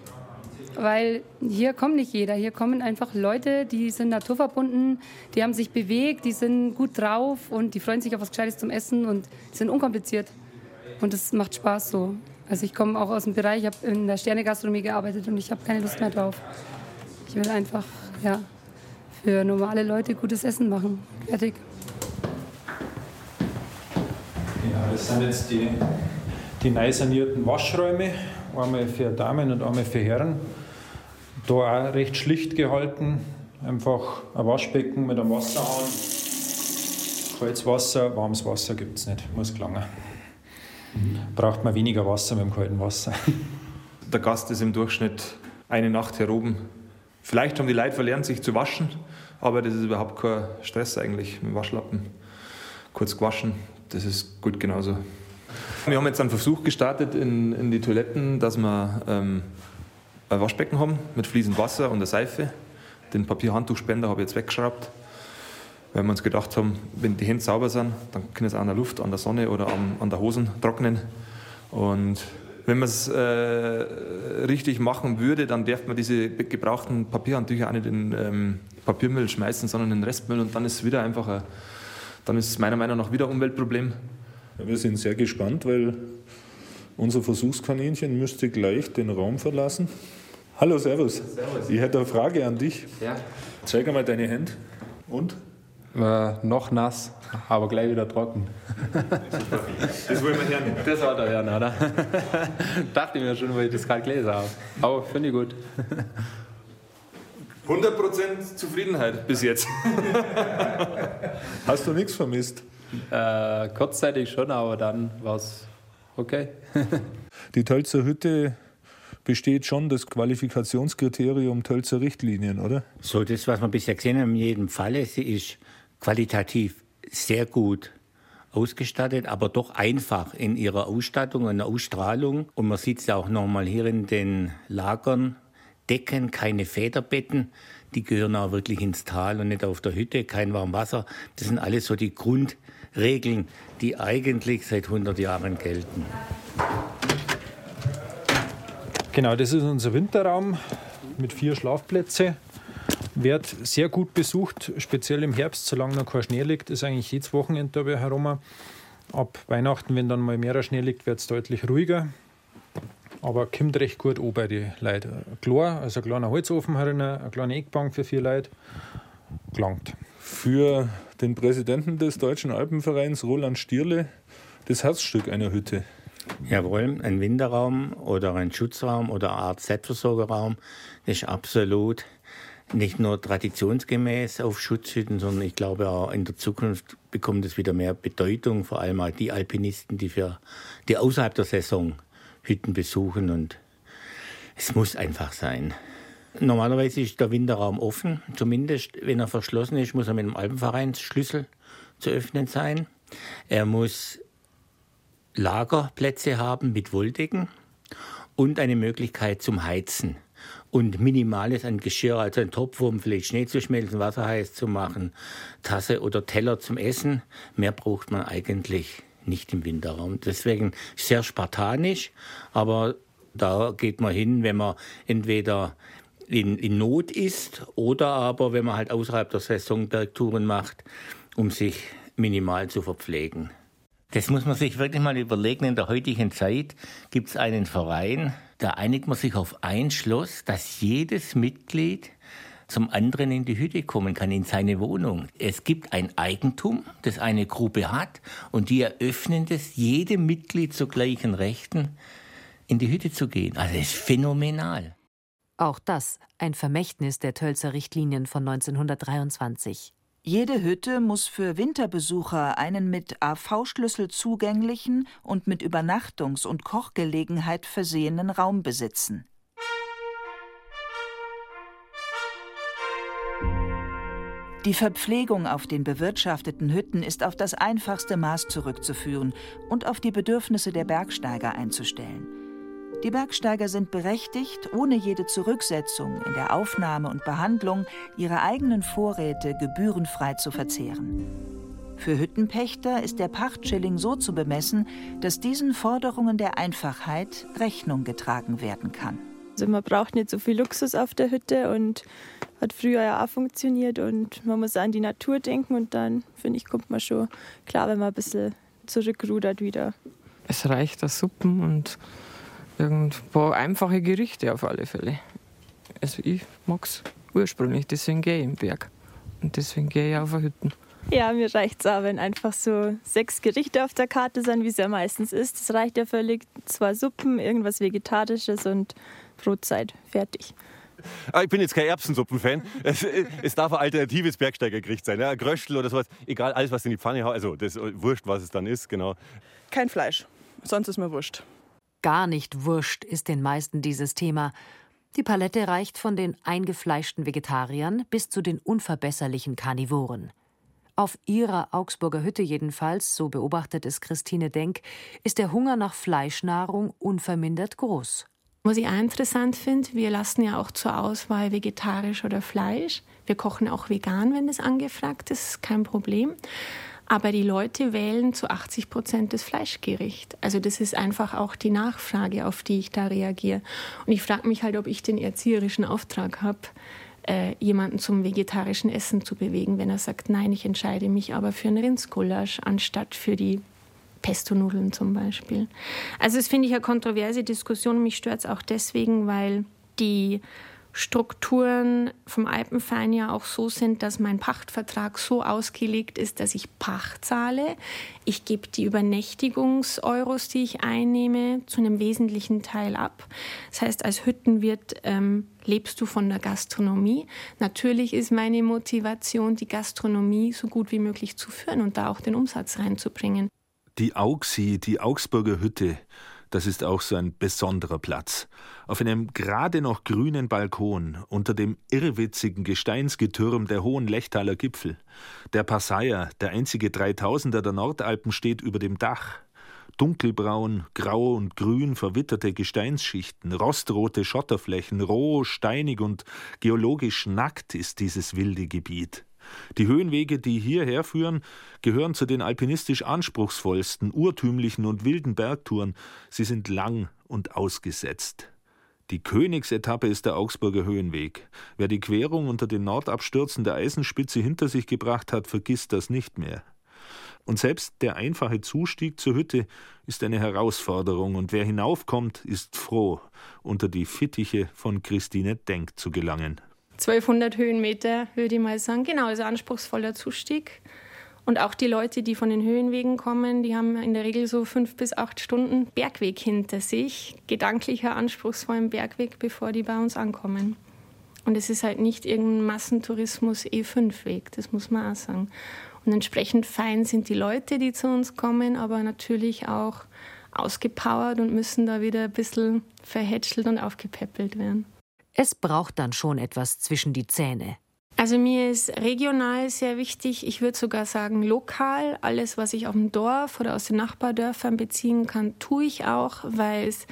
weil hier kommt nicht jeder. Hier kommen einfach Leute, die sind naturverbunden, die haben sich bewegt, die sind gut drauf und die freuen sich auf was Gescheites zum Essen und sind unkompliziert. Und das macht Spaß so. Also ich komme auch aus dem Bereich, ich habe in der Sternegastronomie gearbeitet und ich habe keine Lust mehr drauf. Ich will einfach, ja, für normale Leute gutes Essen machen. Fertig. Ja, das sind jetzt die, die neu sanierten Waschräume. Einmal für Damen und einmal für Herren. Da auch recht schlicht gehalten. Einfach ein Waschbecken mit einem Wasserhahn. Kaltes Wasser, warmes Wasser gibt es nicht, muss gelangen. Braucht man weniger Wasser mit dem kalten Wasser. Der Gast ist im Durchschnitt eine Nacht hier oben Vielleicht haben die Leute verlernt, sich zu waschen, aber das ist überhaupt kein Stress eigentlich mit dem Waschlappen. Kurz gewaschen, das ist gut genauso. Wir haben jetzt einen Versuch gestartet in, in die Toiletten, dass wir ähm, ein Waschbecken haben mit fließend Wasser und einer Seife. Den Papierhandtuchspender habe ich jetzt weggeschraubt, weil wir uns gedacht haben, wenn die Hände sauber sind, dann können sie an der Luft, an der Sonne oder an, an der Hosen trocknen. Und wenn man es äh, richtig machen würde, dann darf man diese gebrauchten Papierhandtücher auch nicht in ähm, Papiermüll schmeißen, sondern in Restmüll und dann ist es wieder einfach ein, dann ist es meiner Meinung nach wieder ein Umweltproblem. Ja, wir sind sehr gespannt, weil unser Versuchskaninchen müsste gleich den Raum verlassen. Hallo, Servus. Servus. Ich hätte eine Frage an dich. Ja. Zeig einmal deine Hände. Und? Äh, noch nass, aber gleich wieder trocken. Das wollen wir hören. Das war der hören, oder? [laughs] Dachte ich mir schon, weil ich das gerade gelesen habe. Aber finde ich gut. 100% Zufriedenheit bis jetzt. Hast du nichts vermisst? Äh, kurzzeitig schon, aber dann war es okay. [laughs] Die Tölzer Hütte besteht schon das Qualifikationskriterium Tölzer Richtlinien, oder? So, das, was wir bisher gesehen haben, in jedem Falle, sie ist qualitativ sehr gut ausgestattet, aber doch einfach in ihrer Ausstattung und Ausstrahlung. Und man sieht es ja auch nochmal hier in den Lagern. Decken, keine Federbetten, die gehören auch wirklich ins Tal und nicht auf der Hütte, kein Warmwasser. Das sind alles so die Grundregeln, die eigentlich seit 100 Jahren gelten. Genau, das ist unser Winterraum mit vier Schlafplätzen wird sehr gut besucht, speziell im Herbst, solange noch kein Schnee liegt, ist eigentlich jedes Wochenende da herum. Ab Weihnachten, wenn dann mal mehr Schnee liegt, wird es deutlich ruhiger. Aber kommt recht gut an bei den Leuten. Klar, also ein kleiner Holzofen herin, eine kleine Eckbank für vier Leute, gelangt. Für den Präsidenten des Deutschen Alpenvereins, Roland Stierle, das Herzstück einer Hütte. Jawohl, ein Winterraum oder ein Schutzraum oder eine Art Selbstversorgerraum ist absolut nicht nur traditionsgemäß auf Schutzhütten, sondern ich glaube auch in der Zukunft bekommt es wieder mehr Bedeutung, vor allem auch die Alpinisten, die, für, die außerhalb der Saison Hütten besuchen und es muss einfach sein. Normalerweise ist der Winterraum offen, zumindest wenn er verschlossen ist, muss er mit dem Alpenvereinsschlüssel zu öffnen sein. Er muss Lagerplätze haben mit Wolldecken und eine Möglichkeit zum Heizen und Minimales an Geschirr, also ein Topf, um vielleicht Schnee zu schmelzen, Wasser heiß zu machen, Tasse oder Teller zum Essen. Mehr braucht man eigentlich nicht im Winterraum. Deswegen sehr spartanisch, aber da geht man hin, wenn man entweder in, in Not ist oder aber wenn man halt außerhalb der Saison Bergtouren macht, um sich minimal zu verpflegen. Das muss man sich wirklich mal überlegen. In der heutigen Zeit gibt es einen Verein, da einigt man sich auf ein Schloss, dass jedes Mitglied zum anderen in die Hütte kommen kann, in seine Wohnung. Es gibt ein Eigentum, das eine Gruppe hat, und die eröffnen das jedem Mitglied zu gleichen Rechten, in die Hütte zu gehen. Also das ist phänomenal. Auch das ein Vermächtnis der Tölzer Richtlinien von 1923. Jede Hütte muss für Winterbesucher einen mit AV-Schlüssel zugänglichen und mit Übernachtungs- und Kochgelegenheit versehenen Raum besitzen. Die Verpflegung auf den bewirtschafteten Hütten ist auf das einfachste Maß zurückzuführen und auf die Bedürfnisse der Bergsteiger einzustellen. Die Bergsteiger sind berechtigt, ohne jede Zurücksetzung in der Aufnahme und Behandlung ihre eigenen Vorräte gebührenfrei zu verzehren. Für Hüttenpächter ist der Pachtschilling so zu bemessen, dass diesen Forderungen der Einfachheit Rechnung getragen werden kann. Also man braucht nicht so viel Luxus auf der Hütte und hat früher ja auch funktioniert und man muss an die Natur denken und dann, finde ich, kommt man schon klar, wenn man ein bisschen zurückrudert wieder. Es reicht das Suppen und ein paar einfache Gerichte auf alle Fälle. Also ich mag es ursprünglich, deswegen gehe ich im Berg. Und deswegen gehe ich auf Hütten. Ja, mir reicht es auch, wenn einfach so sechs Gerichte auf der Karte sind, wie es ja meistens ist. Das reicht ja völlig. Zwei Suppen, irgendwas Vegetarisches und Brotzeit. Fertig. Ah, ich bin jetzt kein Erbsensuppen-Fan. [laughs] Es, es, darf ein alternatives Bergsteigergericht sein. Ja? Gröschtel oder sowas. Egal, alles, was in die Pfanne haut. Also, das ist wurscht, was es dann ist, genau. Kein Fleisch. Sonst ist mir wurscht. Gar nicht wurscht ist den meisten dieses Thema. Die Palette reicht von den eingefleischten Vegetariern bis zu den unverbesserlichen Karnivoren. Auf ihrer Augsburger Hütte jedenfalls, so beobachtet es Christine Denk, ist der Hunger nach Fleischnahrung unvermindert groß. Was ich auch interessant finde, wir lassen ja auch zur Auswahl vegetarisch oder Fleisch. Wir kochen auch vegan, wenn das angefragt ist, kein Problem. Aber die Leute wählen zu 80 Prozent das Fleischgericht. Also das ist einfach auch die Nachfrage, auf die ich da reagiere. Und ich frage mich halt, ob ich den erzieherischen Auftrag habe, äh, jemanden zum vegetarischen Essen zu bewegen, wenn er sagt, nein, ich entscheide mich aber für einen Rindsgulasch anstatt für die Pesto-Nudeln zum Beispiel. Also das finde ich eine kontroverse Diskussion. Mich stört es auch deswegen, weil die Strukturen vom Alpenverein ja auch so sind, dass mein Pachtvertrag so ausgelegt ist, dass ich Pacht zahle. Ich gebe die Übernächtigungseuros, die ich einnehme, zu einem wesentlichen Teil ab. Das heißt, als Hüttenwirt ähm, lebst du von der Gastronomie. Natürlich ist meine Motivation, die Gastronomie so gut wie möglich zu führen und da auch den Umsatz reinzubringen. Die Auxi, die Augsburger Hütte, das ist auch so ein besonderer Platz. Auf einem gerade noch grünen Balkon unter dem irrwitzigen Gesteinsgetürm der hohen Lechtaler Gipfel. Der Passaier, der einzige Dreitausender der Nordalpen, steht über dem Dach. Dunkelbraun, grau und grün verwitterte Gesteinsschichten, rostrote Schotterflächen, roh, steinig und geologisch nackt ist dieses wilde Gebiet. Die Höhenwege, die hierher führen, gehören zu den alpinistisch anspruchsvollsten, urtümlichen und wilden Bergtouren. Sie sind lang und ausgesetzt. Die Königsetappe ist der Augsburger Höhenweg. Wer die Querung unter den Nordabstürzen der Eisenspitze hinter sich gebracht hat, vergisst das nicht mehr. Und selbst der einfache Zustieg zur Hütte ist eine Herausforderung, und wer hinaufkommt, ist froh, unter die Fittiche von Christine Denk zu gelangen. 1200 Höhenmeter, würde ich mal sagen. Genau, also anspruchsvoller Zustieg. Und auch die Leute, die von den Höhenwegen kommen, die haben in der Regel so fünf bis acht Stunden Bergweg hinter sich, gedanklicher, anspruchsvollen Bergweg, bevor die bei uns ankommen. Und es ist halt nicht irgendein Massentourismus E5-Weg, das muss man auch sagen. Und entsprechend fein sind die Leute, die zu uns kommen, aber natürlich auch ausgepowert und müssen da wieder ein bisschen verhätschelt und aufgepäppelt werden. Es braucht dann schon etwas zwischen die Zähne. Also mir ist regional sehr wichtig, ich würde sogar sagen lokal. Alles, was ich auf dem Dorf oder aus den Nachbardörfern beziehen kann, tue ich auch, weil es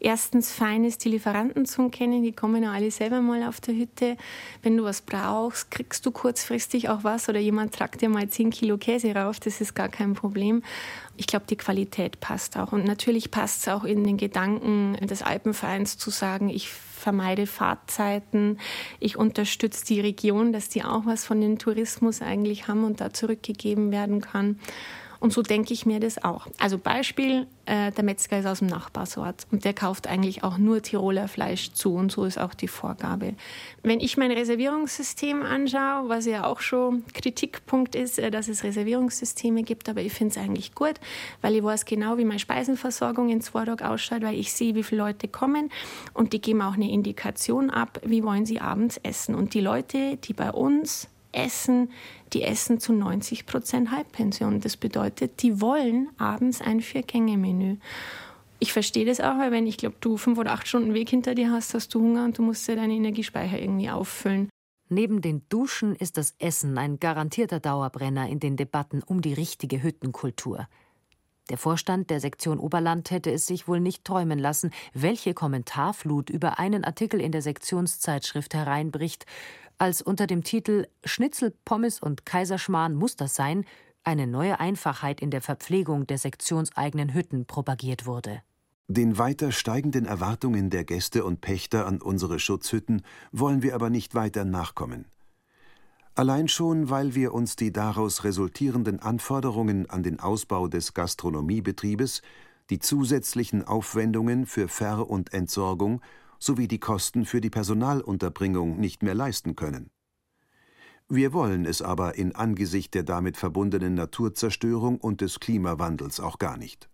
erstens fein ist, die Lieferanten zu kennen. Die kommen ja alle selber mal auf der Hütte. Wenn du was brauchst, kriegst du kurzfristig auch was oder jemand tragt dir mal 10 Kilo Käse rauf. Das ist gar kein Problem. Ich glaube, die Qualität passt auch. Und natürlich passt es auch in den Gedanken des Alpenvereins zu sagen, ich vermeide Fahrtzeiten, ich unterstütze die Region, dass die auch was von dem Tourismus eigentlich haben und da zurückgegeben werden kann. Und so denke ich mir das auch. Also Beispiel, äh, der Metzger ist aus dem Nachbarsort und der kauft eigentlich auch nur Tiroler Fleisch zu und so ist auch die Vorgabe. Wenn ich mein Reservierungssystem anschaue, was ja auch schon Kritikpunkt ist, äh, dass es Reservierungssysteme gibt, aber ich finde es eigentlich gut, weil ich weiß genau, wie meine Speisenversorgung in Zwardog ausschaut, weil ich sehe, wie viele Leute kommen und die geben auch eine Indikation ab, wie wollen sie abends essen. Und die Leute, die bei uns essen, die essen zu 90 Prozent Halbpension. Das bedeutet, die wollen abends ein Vier-Gänge-Menü. Ich verstehe das auch, weil wenn ich glaube, du fünf oder acht Stunden Weg hinter dir hast, hast du Hunger und du musst dir deine Energiespeicher irgendwie auffüllen. Neben den Duschen ist das Essen ein garantierter Dauerbrenner in den Debatten um die richtige Hüttenkultur. Der Vorstand der Sektion Oberland hätte es sich wohl nicht träumen lassen, welche Kommentarflut über einen Artikel in der Sektionszeitschrift hereinbricht als unter dem Titel Schnitzel, Pommes und Kaiserschmarrn muss das sein eine neue Einfachheit in der Verpflegung der sektionseigenen Hütten propagiert wurde. Den weiter steigenden Erwartungen der Gäste und Pächter an unsere Schutzhütten wollen wir aber nicht weiter nachkommen. Allein schon, weil wir uns die daraus resultierenden Anforderungen an den Ausbau des Gastronomiebetriebes, die zusätzlichen Aufwendungen für Ver- und Entsorgung sowie die Kosten für die Personalunterbringung nicht mehr leisten können. Wir wollen es aber in Angesicht der damit verbundenen Naturzerstörung und des Klimawandels auch gar nicht.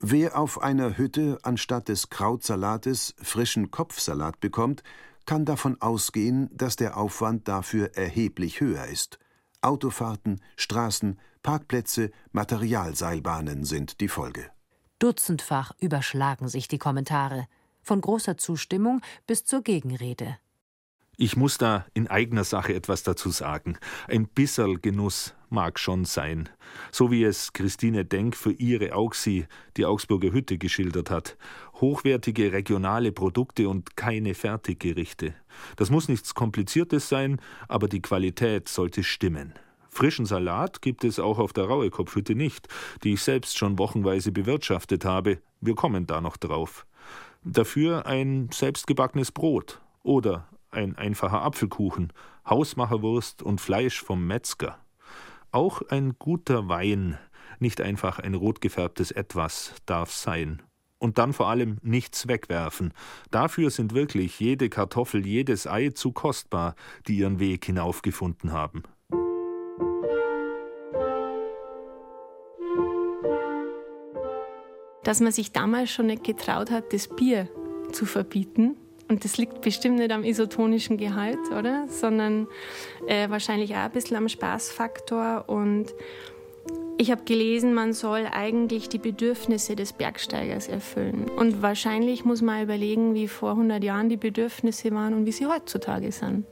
Wer auf einer Hütte anstatt des Krautsalates frischen Kopfsalat bekommt, kann davon ausgehen, dass der Aufwand dafür erheblich höher ist. Autofahrten, Straßen, Parkplätze, Materialseilbahnen sind die Folge. Dutzendfach überschlagen sich die Kommentare von großer Zustimmung bis zur Gegenrede. Ich muss da in eigener Sache etwas dazu sagen. Ein bisserl Genuss mag schon sein. So wie es Christine Denk für ihre Auxi, die Augsburger Hütte, geschildert hat. Hochwertige regionale Produkte und keine Fertiggerichte. Das muss nichts Kompliziertes sein, aber die Qualität sollte stimmen. Frischen Salat gibt es auch auf der Rauekopfhütte nicht, die ich selbst schon wochenweise bewirtschaftet habe. Wir kommen da noch drauf. Dafür ein selbstgebackenes Brot oder ein einfacher Apfelkuchen, Hausmacherwurst und Fleisch vom Metzger. Auch ein guter Wein, nicht einfach ein rot gefärbtes Etwas, darf sein. Und dann vor allem nichts wegwerfen. Dafür sind wirklich jede Kartoffel, jedes Ei zu kostbar, die ihren Weg hinaufgefunden haben. Dass man sich damals schon nicht getraut hat, das Bier zu verbieten. Und das liegt bestimmt nicht am isotonischen Gehalt, oder? Sondern äh, wahrscheinlich auch ein bisschen am Spaßfaktor. Und ich habe gelesen, man soll eigentlich die Bedürfnisse des Bergsteigers erfüllen. Und wahrscheinlich muss man überlegen, wie vor 100 Jahren die Bedürfnisse waren und wie sie heutzutage sind.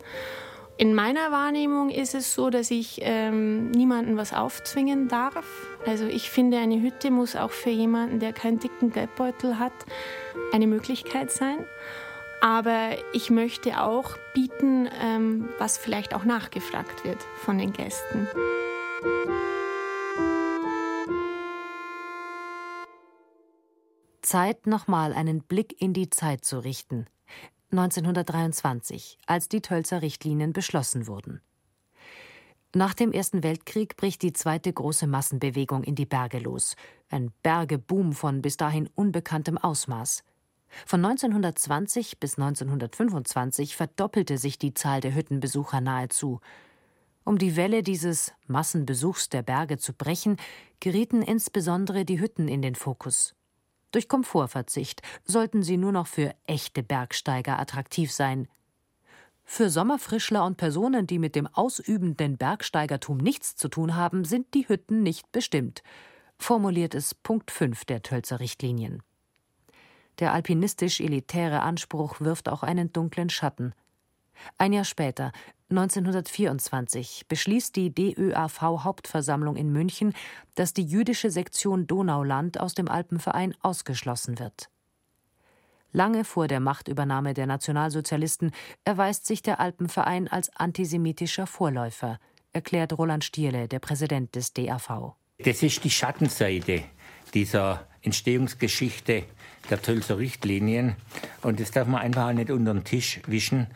In meiner Wahrnehmung ist es so, dass ich ähm, niemandem was aufzwingen darf. Also ich finde, eine Hütte muss auch für jemanden, der keinen dicken Geldbeutel hat, eine Möglichkeit sein. Aber ich möchte auch bieten, ähm, was vielleicht auch nachgefragt wird von den Gästen. Zeit, nochmal einen Blick in die Zeit zu richten. 1923, als die Tölzer Richtlinien beschlossen wurden. Nach dem Ersten Weltkrieg bricht die zweite große Massenbewegung in die Berge los. Ein Bergeboom von bis dahin unbekanntem Ausmaß. Von 1920 bis 1925 verdoppelte sich die Zahl der Hüttenbesucher nahezu. Um die Welle dieses Massenbesuchs der Berge zu brechen, gerieten insbesondere die Hütten in den Fokus. Durch Komfortverzicht sollten sie nur noch für echte Bergsteiger attraktiv sein. Für Sommerfrischler und Personen, die mit dem ausübenden Bergsteigertum nichts zu tun haben, sind die Hütten nicht bestimmt, formuliert es Punkt 5 der Tölzer Richtlinien. Der alpinistisch-elitäre Anspruch wirft auch einen dunklen Schatten. Ein Jahr später, 1924, beschließt die DÖAV-Hauptversammlung in München, dass die jüdische Sektion Donauland aus dem Alpenverein ausgeschlossen wird. Lange vor der Machtübernahme der Nationalsozialisten erweist sich der Alpenverein als antisemitischer Vorläufer, erklärt Roland Stierle, der Präsident des DAV. Das ist die Schattenseite dieser Entstehungsgeschichte der Tölzer Richtlinien. Und das darf man einfach nicht unter den Tisch wischen,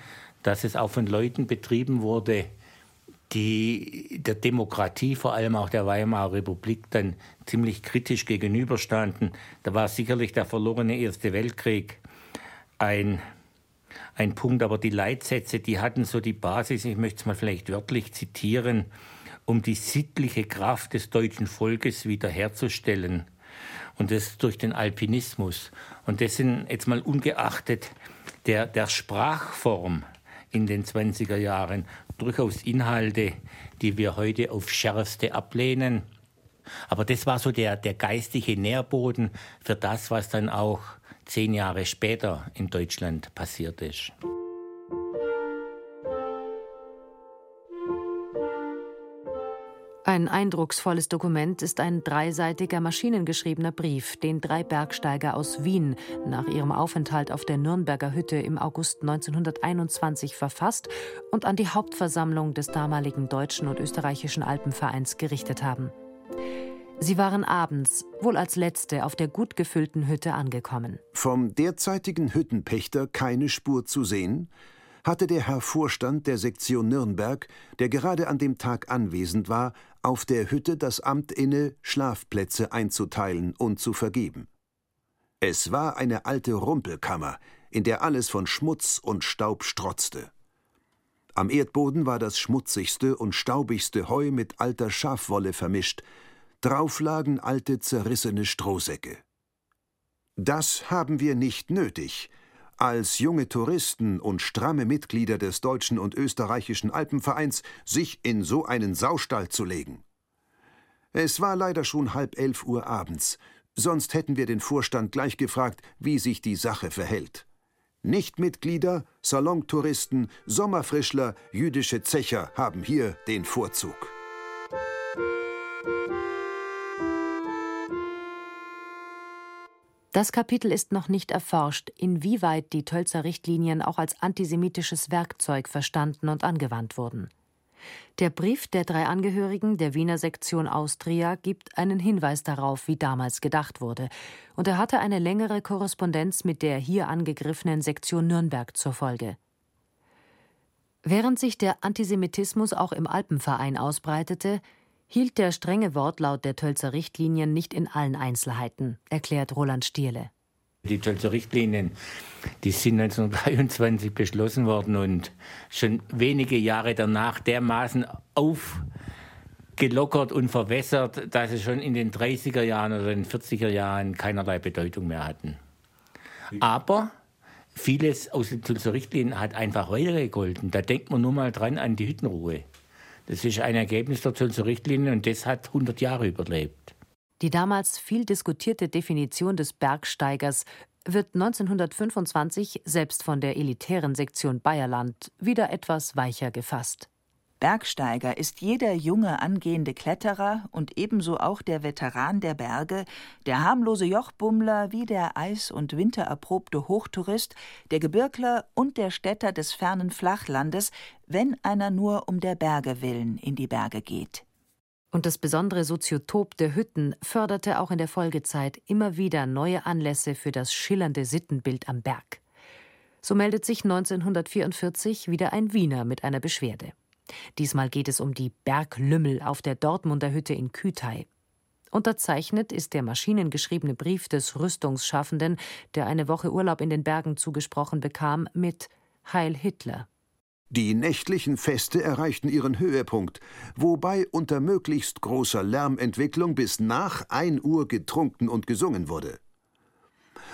dass es auch von Leuten betrieben wurde, die der Demokratie, vor allem auch der Weimarer Republik, dann ziemlich kritisch gegenüberstanden. Da war sicherlich der verlorene Erste Weltkrieg ein, ein Punkt, aber die Leitsätze, die hatten so die Basis, ich möchte es mal vielleicht wörtlich zitieren, um die sittliche Kraft des deutschen Volkes wiederherzustellen. Und das durch den Alpinismus. Und das sind jetzt mal ungeachtet der, der Sprachform in den 20er Jahren durchaus Inhalte, die wir heute auf schärfste ablehnen. Aber das war so der, der geistige Nährboden für das, was dann auch zehn Jahre später in Deutschland passiert ist. Ein eindrucksvolles Dokument ist ein dreiseitiger maschinengeschriebener Brief, den drei Bergsteiger aus Wien nach ihrem Aufenthalt auf der Nürnberger Hütte im August 1921 verfasst und an die Hauptversammlung des damaligen deutschen und österreichischen Alpenvereins gerichtet haben. Sie waren abends, wohl als letzte, auf der gut gefüllten Hütte angekommen. Vom derzeitigen Hüttenpächter keine Spur zu sehen, hatte der Herr Vorstand der Sektion Nürnberg, der gerade an dem Tag anwesend war, auf der Hütte das Amt inne, Schlafplätze einzuteilen und zu vergeben. Es war eine alte Rumpelkammer, in der alles von Schmutz und Staub strotzte. Am Erdboden war das schmutzigste und staubigste Heu mit alter Schafwolle vermischt, drauf lagen alte zerrissene Strohsäcke. Das haben wir nicht nötig, als junge Touristen und stramme Mitglieder des deutschen und österreichischen Alpenvereins sich in so einen Saustall zu legen. Es war leider schon halb elf Uhr abends, sonst hätten wir den Vorstand gleich gefragt, wie sich die Sache verhält. Nichtmitglieder, Salontouristen, Sommerfrischler, jüdische Zecher haben hier den Vorzug. Das Kapitel ist noch nicht erforscht, inwieweit die Tölzer Richtlinien auch als antisemitisches Werkzeug verstanden und angewandt wurden. Der Brief der drei Angehörigen der Wiener Sektion Austria gibt einen Hinweis darauf, wie damals gedacht wurde, und er hatte eine längere Korrespondenz mit der hier angegriffenen Sektion Nürnberg zur Folge. Während sich der Antisemitismus auch im Alpenverein ausbreitete, hielt der strenge Wortlaut der Tölzer Richtlinien nicht in allen Einzelheiten, erklärt Roland Stierle. Die Tölzer Richtlinien, die sind 1923 beschlossen worden und schon wenige Jahre danach dermaßen aufgelockert und verwässert, dass sie schon in den 30er Jahren oder den 40er Jahren keinerlei Bedeutung mehr hatten. Aber vieles aus den Tölzer Richtlinien hat einfach weitergegolten. Da denkt man nur mal dran an die Hüttenruhe. Das ist ein Ergebnis der Zülzer Richtlinie und das hat 100 Jahre überlebt. Die damals viel diskutierte Definition des Bergsteigers wird 1925 selbst von der elitären Sektion Bayerland wieder etwas weicher gefasst. Bergsteiger ist jeder junge angehende Kletterer und ebenso auch der Veteran der Berge, der harmlose Jochbummler wie der eis- und wintererprobte Hochtourist, der Gebirgler und der Städter des fernen Flachlandes, wenn einer nur um der Berge willen in die Berge geht. Und das besondere Soziotop der Hütten förderte auch in der Folgezeit immer wieder neue Anlässe für das schillernde Sittenbild am Berg. So meldet sich 1944 wieder ein Wiener mit einer Beschwerde. Diesmal geht es um die Berglümmel auf der Dortmunder Hütte in Kütei. Unterzeichnet ist der maschinengeschriebene Brief des Rüstungsschaffenden, der eine Woche Urlaub in den Bergen zugesprochen bekam, mit Heil Hitler. Die nächtlichen Feste erreichten ihren Höhepunkt, wobei unter möglichst großer Lärmentwicklung bis nach ein Uhr getrunken und gesungen wurde.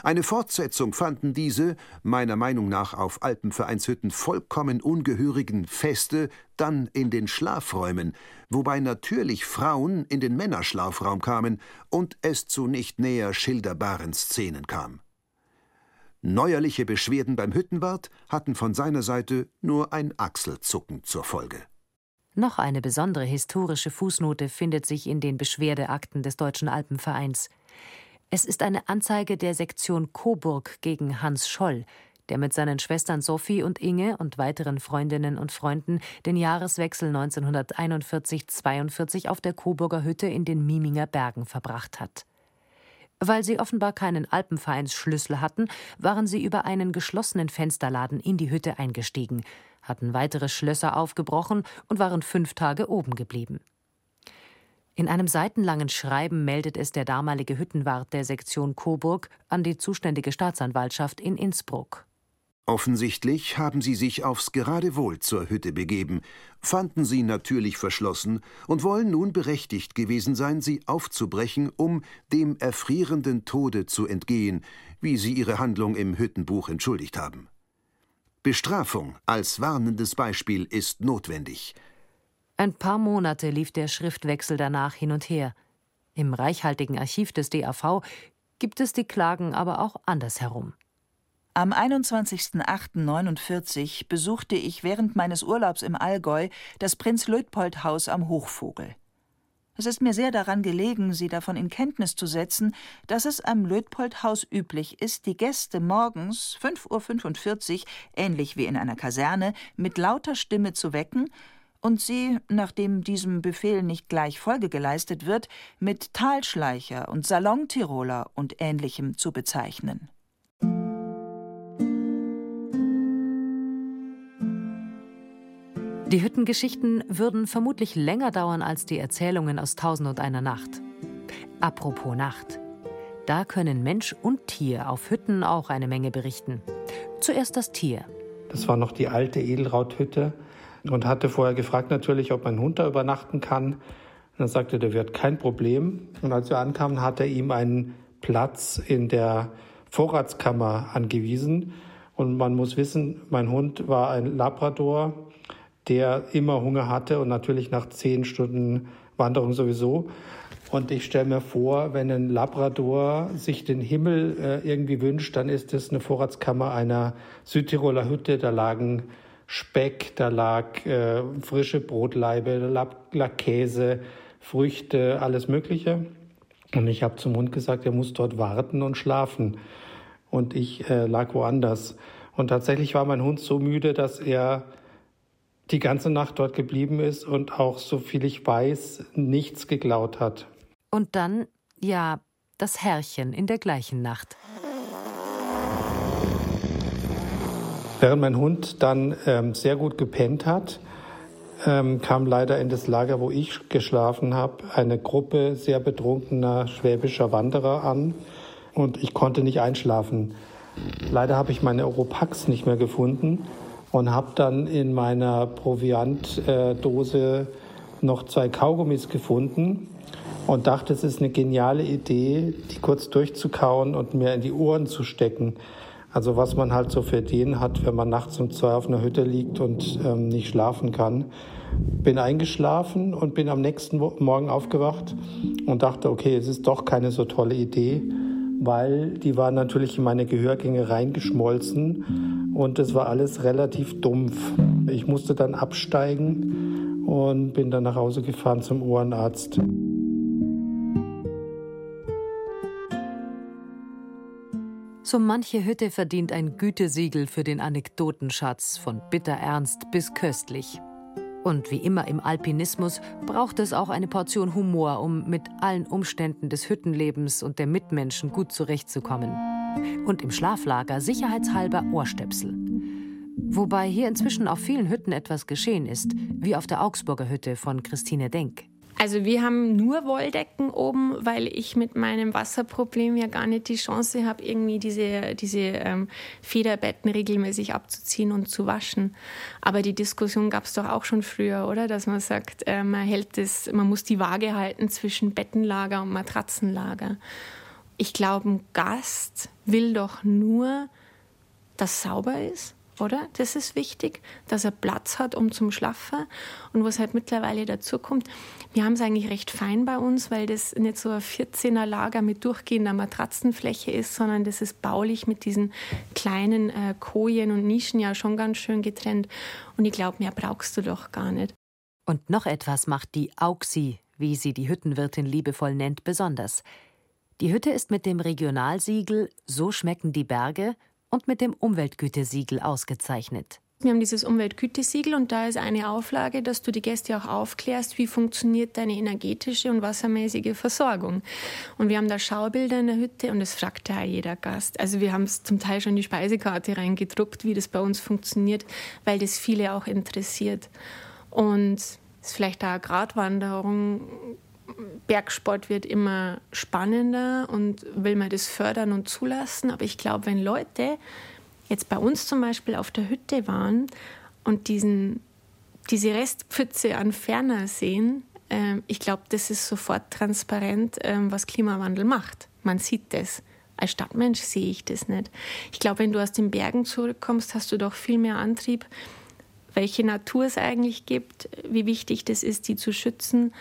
Eine Fortsetzung fanden diese, meiner Meinung nach auf Alpenvereinshütten vollkommen ungehörigen Feste dann in den Schlafräumen, wobei natürlich Frauen in den Männerschlafraum kamen und es zu nicht näher schilderbaren Szenen kam. Neuerliche Beschwerden beim Hüttenwart hatten von seiner Seite nur ein Achselzucken zur Folge. Noch eine besondere historische Fußnote findet sich in den Beschwerdeakten des Deutschen Alpenvereins. Es ist eine Anzeige der Sektion Coburg gegen Hans Scholl, der mit seinen Schwestern Sophie und Inge und weiteren Freundinnen und Freunden den Jahreswechsel 1941-42 auf der Coburger Hütte in den Miminger Bergen verbracht hat. Weil sie offenbar keinen Alpenvereinsschlüssel hatten, waren sie über einen geschlossenen Fensterladen in die Hütte eingestiegen – hatten weitere Schlösser aufgebrochen und waren fünf Tage oben geblieben. In einem seitenlangen Schreiben meldet es der damalige Hüttenwart der Sektion Coburg an die zuständige Staatsanwaltschaft in Innsbruck. Offensichtlich haben sie sich aufs Geradewohl zur Hütte begeben, fanden sie natürlich verschlossen und wollen nun berechtigt gewesen sein, sie aufzubrechen, um dem erfrierenden Tode zu entgehen, wie sie ihre Handlung im Hüttenbuch entschuldigt haben. Bestrafung als warnendes Beispiel ist notwendig. Ein paar Monate lief der Schriftwechsel danach hin und her. Im reichhaltigen Archiv des DAV gibt es die Klagen aber auch andersherum. Am 21.08.49 besuchte ich während meines Urlaubs im Allgäu das Prinz-Luitpold-Haus am Hochvogel. Es ist mir sehr daran gelegen, Sie davon in Kenntnis zu setzen, dass es am Lötpoldhaus üblich ist, die Gäste morgens 5.45 Uhr, ähnlich wie in einer Kaserne, mit lauter Stimme zu wecken und sie, nachdem diesem Befehl nicht gleich Folge geleistet wird, mit Talschleicher und Salontiroler und Ähnlichem zu bezeichnen. Die Hüttengeschichten würden vermutlich länger dauern als die Erzählungen aus Tausend und einer Nacht. Apropos Nacht. Da können Mensch und Tier auf Hütten auch eine Menge berichten. Zuerst das Tier. Das war noch die alte Edelrauthütte und hatte vorher gefragt natürlich, ob mein Hund da übernachten kann. Und dann sagte der Wirt, kein Problem. Und als wir ankamen, hat er ihm einen Platz in der Vorratskammer angewiesen. Und man muss wissen, mein Hund war ein Labrador der immer Hunger hatte und natürlich nach zehn Stunden Wanderung sowieso. Und ich stelle mir vor, wenn ein Labrador sich den Himmel äh, irgendwie wünscht, dann ist es eine Vorratskammer einer Südtiroler Hütte. Da lagen Speck, da lag äh, frische Brotlaibe, da lag, Käse, Früchte, alles Mögliche. Und ich habe zum Hund gesagt, er muss dort warten und schlafen. Und ich äh, lag woanders. Und tatsächlich war mein Hund so müde, dass er die ganze Nacht dort geblieben ist und auch, so viel ich weiß, nichts geklaut hat. Und dann, ja, das Herrchen in der gleichen Nacht. Während mein Hund dann ähm, sehr gut gepennt hat, ähm, kam leider in das Lager, wo ich geschlafen habe, eine Gruppe sehr betrunkener schwäbischer Wanderer an und ich konnte nicht einschlafen. Leider habe ich meine Europax nicht mehr gefunden und habe dann in meiner Proviantdose noch zwei Kaugummis gefunden und dachte, es ist eine geniale Idee, die kurz durchzukauen und mir in die Ohren zu stecken. Also was man halt so für Ideen hat, wenn man nachts um zwei auf einer Hütte liegt und ähm, nicht schlafen kann. Bin eingeschlafen und bin am nächsten Morgen aufgewacht und dachte, okay, es ist doch keine so tolle Idee weil die waren natürlich in meine Gehörgänge reingeschmolzen und es war alles relativ dumpf. Ich musste dann absteigen und bin dann nach Hause gefahren zum Ohrenarzt. So manche Hütte verdient ein Gütesiegel für den Anekdotenschatz von bitterernst bis köstlich. Und wie immer im Alpinismus braucht es auch eine Portion Humor, um mit allen Umständen des Hüttenlebens und der Mitmenschen gut zurechtzukommen. Und im Schlaflager sicherheitshalber Ohrstöpsel. Wobei hier inzwischen auf vielen Hütten etwas geschehen ist, wie auf der Augsburger Hütte von Christine Denk. Also wir haben nur Wolldecken oben, weil ich mit meinem Wasserproblem ja gar nicht die Chance habe, irgendwie diese, diese ähm, Federbetten regelmäßig abzuziehen und zu waschen. Aber die Diskussion gab es doch auch schon früher, oder? Dass man sagt, äh, man hält das, man muss die Waage halten zwischen Bettenlager und Matratzenlager. ich glaube, ein Gast will doch nur, dass sauber ist oder? Das ist wichtig, dass er Platz hat, um zum Schlafen. Und was halt mittlerweile dazu kommt, wir haben es eigentlich recht fein bei uns, weil das nicht so ein 14er Lager mit durchgehender Matratzenfläche ist, sondern das ist baulich mit diesen kleinen äh, Kojen und Nischen ja schon ganz schön getrennt. Und ich glaube, mehr brauchst du doch gar nicht. Und noch etwas macht die Auxi, wie sie die Hüttenwirtin liebevoll nennt, besonders. Die Hütte ist mit dem Regionalsiegel So schmecken die Berge und mit dem Umweltgütesiegel ausgezeichnet. Wir haben dieses Umweltgütesiegel und da ist eine Auflage, dass du die Gäste auch aufklärst, wie funktioniert deine energetische und wassermäßige Versorgung. Und wir haben da Schaubilder in der Hütte und das fragt ja jeder Gast. Also wir haben es zum Teil schon die Speisekarte reingedruckt, wie das bei uns funktioniert, weil das viele auch interessiert. Und es ist vielleicht da Gratwanderung. Bergsport wird immer spannender und will man das fördern und zulassen. Aber ich glaube, wenn Leute jetzt bei uns zum Beispiel auf der Hütte waren und diesen, diese Restpfütze an Ferner sehen, äh, ich glaube, das ist sofort transparent, äh, was Klimawandel macht. Man sieht das. Als Stadtmensch sehe ich das nicht. Ich glaube, wenn du aus den Bergen zurückkommst, hast du doch viel mehr Antrieb, welche Natur es eigentlich gibt, wie wichtig das ist, die zu schützen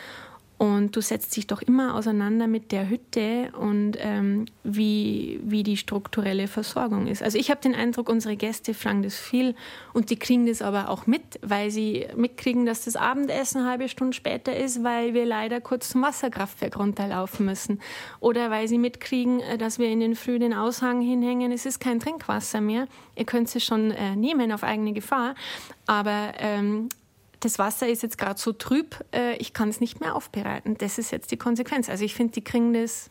und du setzt dich doch immer auseinander mit der Hütte und ähm, wie, wie die strukturelle Versorgung ist. Also ich habe den Eindruck, unsere Gäste fragen das viel und die kriegen das aber auch mit, weil sie mitkriegen, dass das Abendessen eine halbe Stunde später ist, weil wir leider kurz zum Wasserkraftwerk runterlaufen müssen. Oder weil sie mitkriegen, äh, dass wir in den Früh den Aushang hinhängen, es ist kein Trinkwasser mehr. Ihr könnt es schon äh, nehmen auf eigene Gefahr. Aber ähm, das Wasser ist jetzt gerade so trüb, äh, ich kann es nicht mehr aufbereiten. Das ist jetzt die Konsequenz. Also ich finde, die kriegen das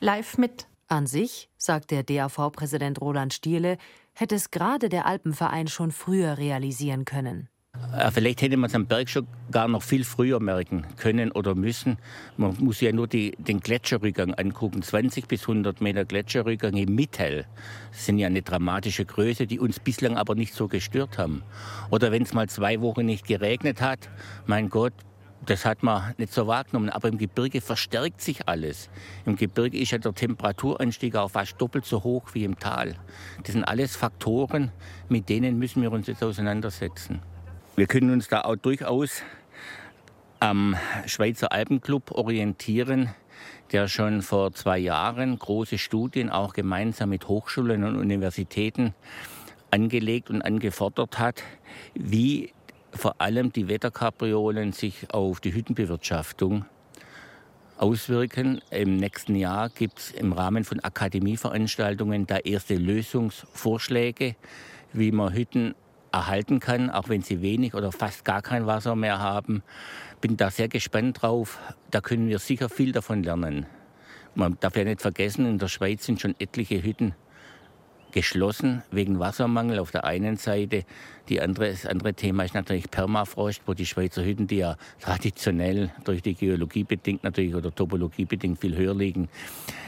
live mit. An sich, sagt der DAV-Präsident Roland Stierle, hätte es gerade der Alpenverein schon früher realisieren können. Äh, vielleicht hätte man es am Berg schon gar noch viel früher merken können oder müssen. Man muss ja nur die, den Gletscherrückgang angucken. 20 bis 100 Meter Gletscherrückgang im Mittel sind ja eine dramatische Größe, die uns bislang aber nicht so gestört haben. Oder wenn es mal zwei Wochen nicht geregnet hat, mein Gott, das hat man nicht so wahrgenommen. Aber im Gebirge verstärkt sich alles. Im Gebirge ist ja der Temperaturanstieg auch fast doppelt so hoch wie im Tal. Das sind alles Faktoren, mit denen müssen wir uns jetzt auseinandersetzen. Wir können uns da auch durchaus am Schweizer Alpenclub orientieren, der schon vor zwei Jahren große Studien auch gemeinsam mit Hochschulen und Universitäten angelegt und angefordert hat, wie vor allem die Wetterkapriolen sich auf die Hüttenbewirtschaftung auswirken. Im nächsten Jahr gibt es im Rahmen von Akademieveranstaltungen da erste Lösungsvorschläge, wie man Hütten erhalten kann, auch wenn sie wenig oder fast gar kein Wasser mehr haben. Bin da sehr gespannt drauf. Da können wir sicher viel davon lernen. Man darf ja nicht vergessen, in der Schweiz sind schon etliche Hütten geschlossen wegen Wassermangel auf der einen Seite. Die andere, das andere Thema ist natürlich Permafrost, wo die Schweizer Hütten, die ja traditionell durch die Geologie bedingt natürlich oder Topologie bedingt viel höher liegen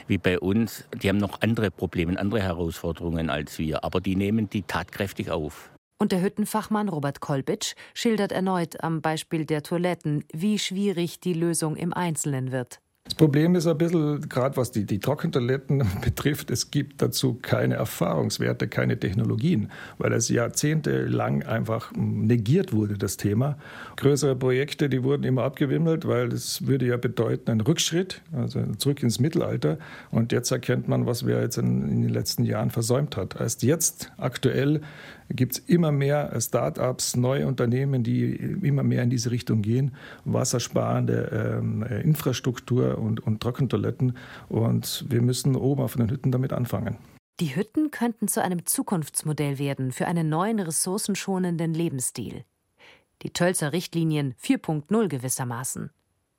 wie bei uns, die haben noch andere Probleme, andere Herausforderungen als wir. Aber die nehmen die tatkräftig auf. Und der Hüttenfachmann Robert Kolbitsch schildert erneut am Beispiel der Toiletten, wie schwierig die Lösung im Einzelnen wird. Das Problem ist ein bisschen, gerade was die, die Trockentoiletten [laughs] betrifft, es gibt dazu keine Erfahrungswerte, keine Technologien, weil es jahrzehntelang einfach negiert wurde, das Thema. Größere Projekte, die wurden immer abgewimmelt, weil das würde ja bedeuten, ein Rückschritt, also zurück ins Mittelalter. Und jetzt erkennt man, was wir jetzt in, in den letzten Jahren versäumt hat. Erst jetzt, aktuell, gibt es immer mehr Start-ups, neue Unternehmen, die immer mehr in diese Richtung gehen, wassersparende ähm, Infrastruktur und, und Trockentoiletten. Und wir müssen oben auf den Hütten damit anfangen. Die Hütten könnten zu einem Zukunftsmodell werden für einen neuen ressourcenschonenden Lebensstil. Die Tölzer Richtlinien 4.0 gewissermaßen.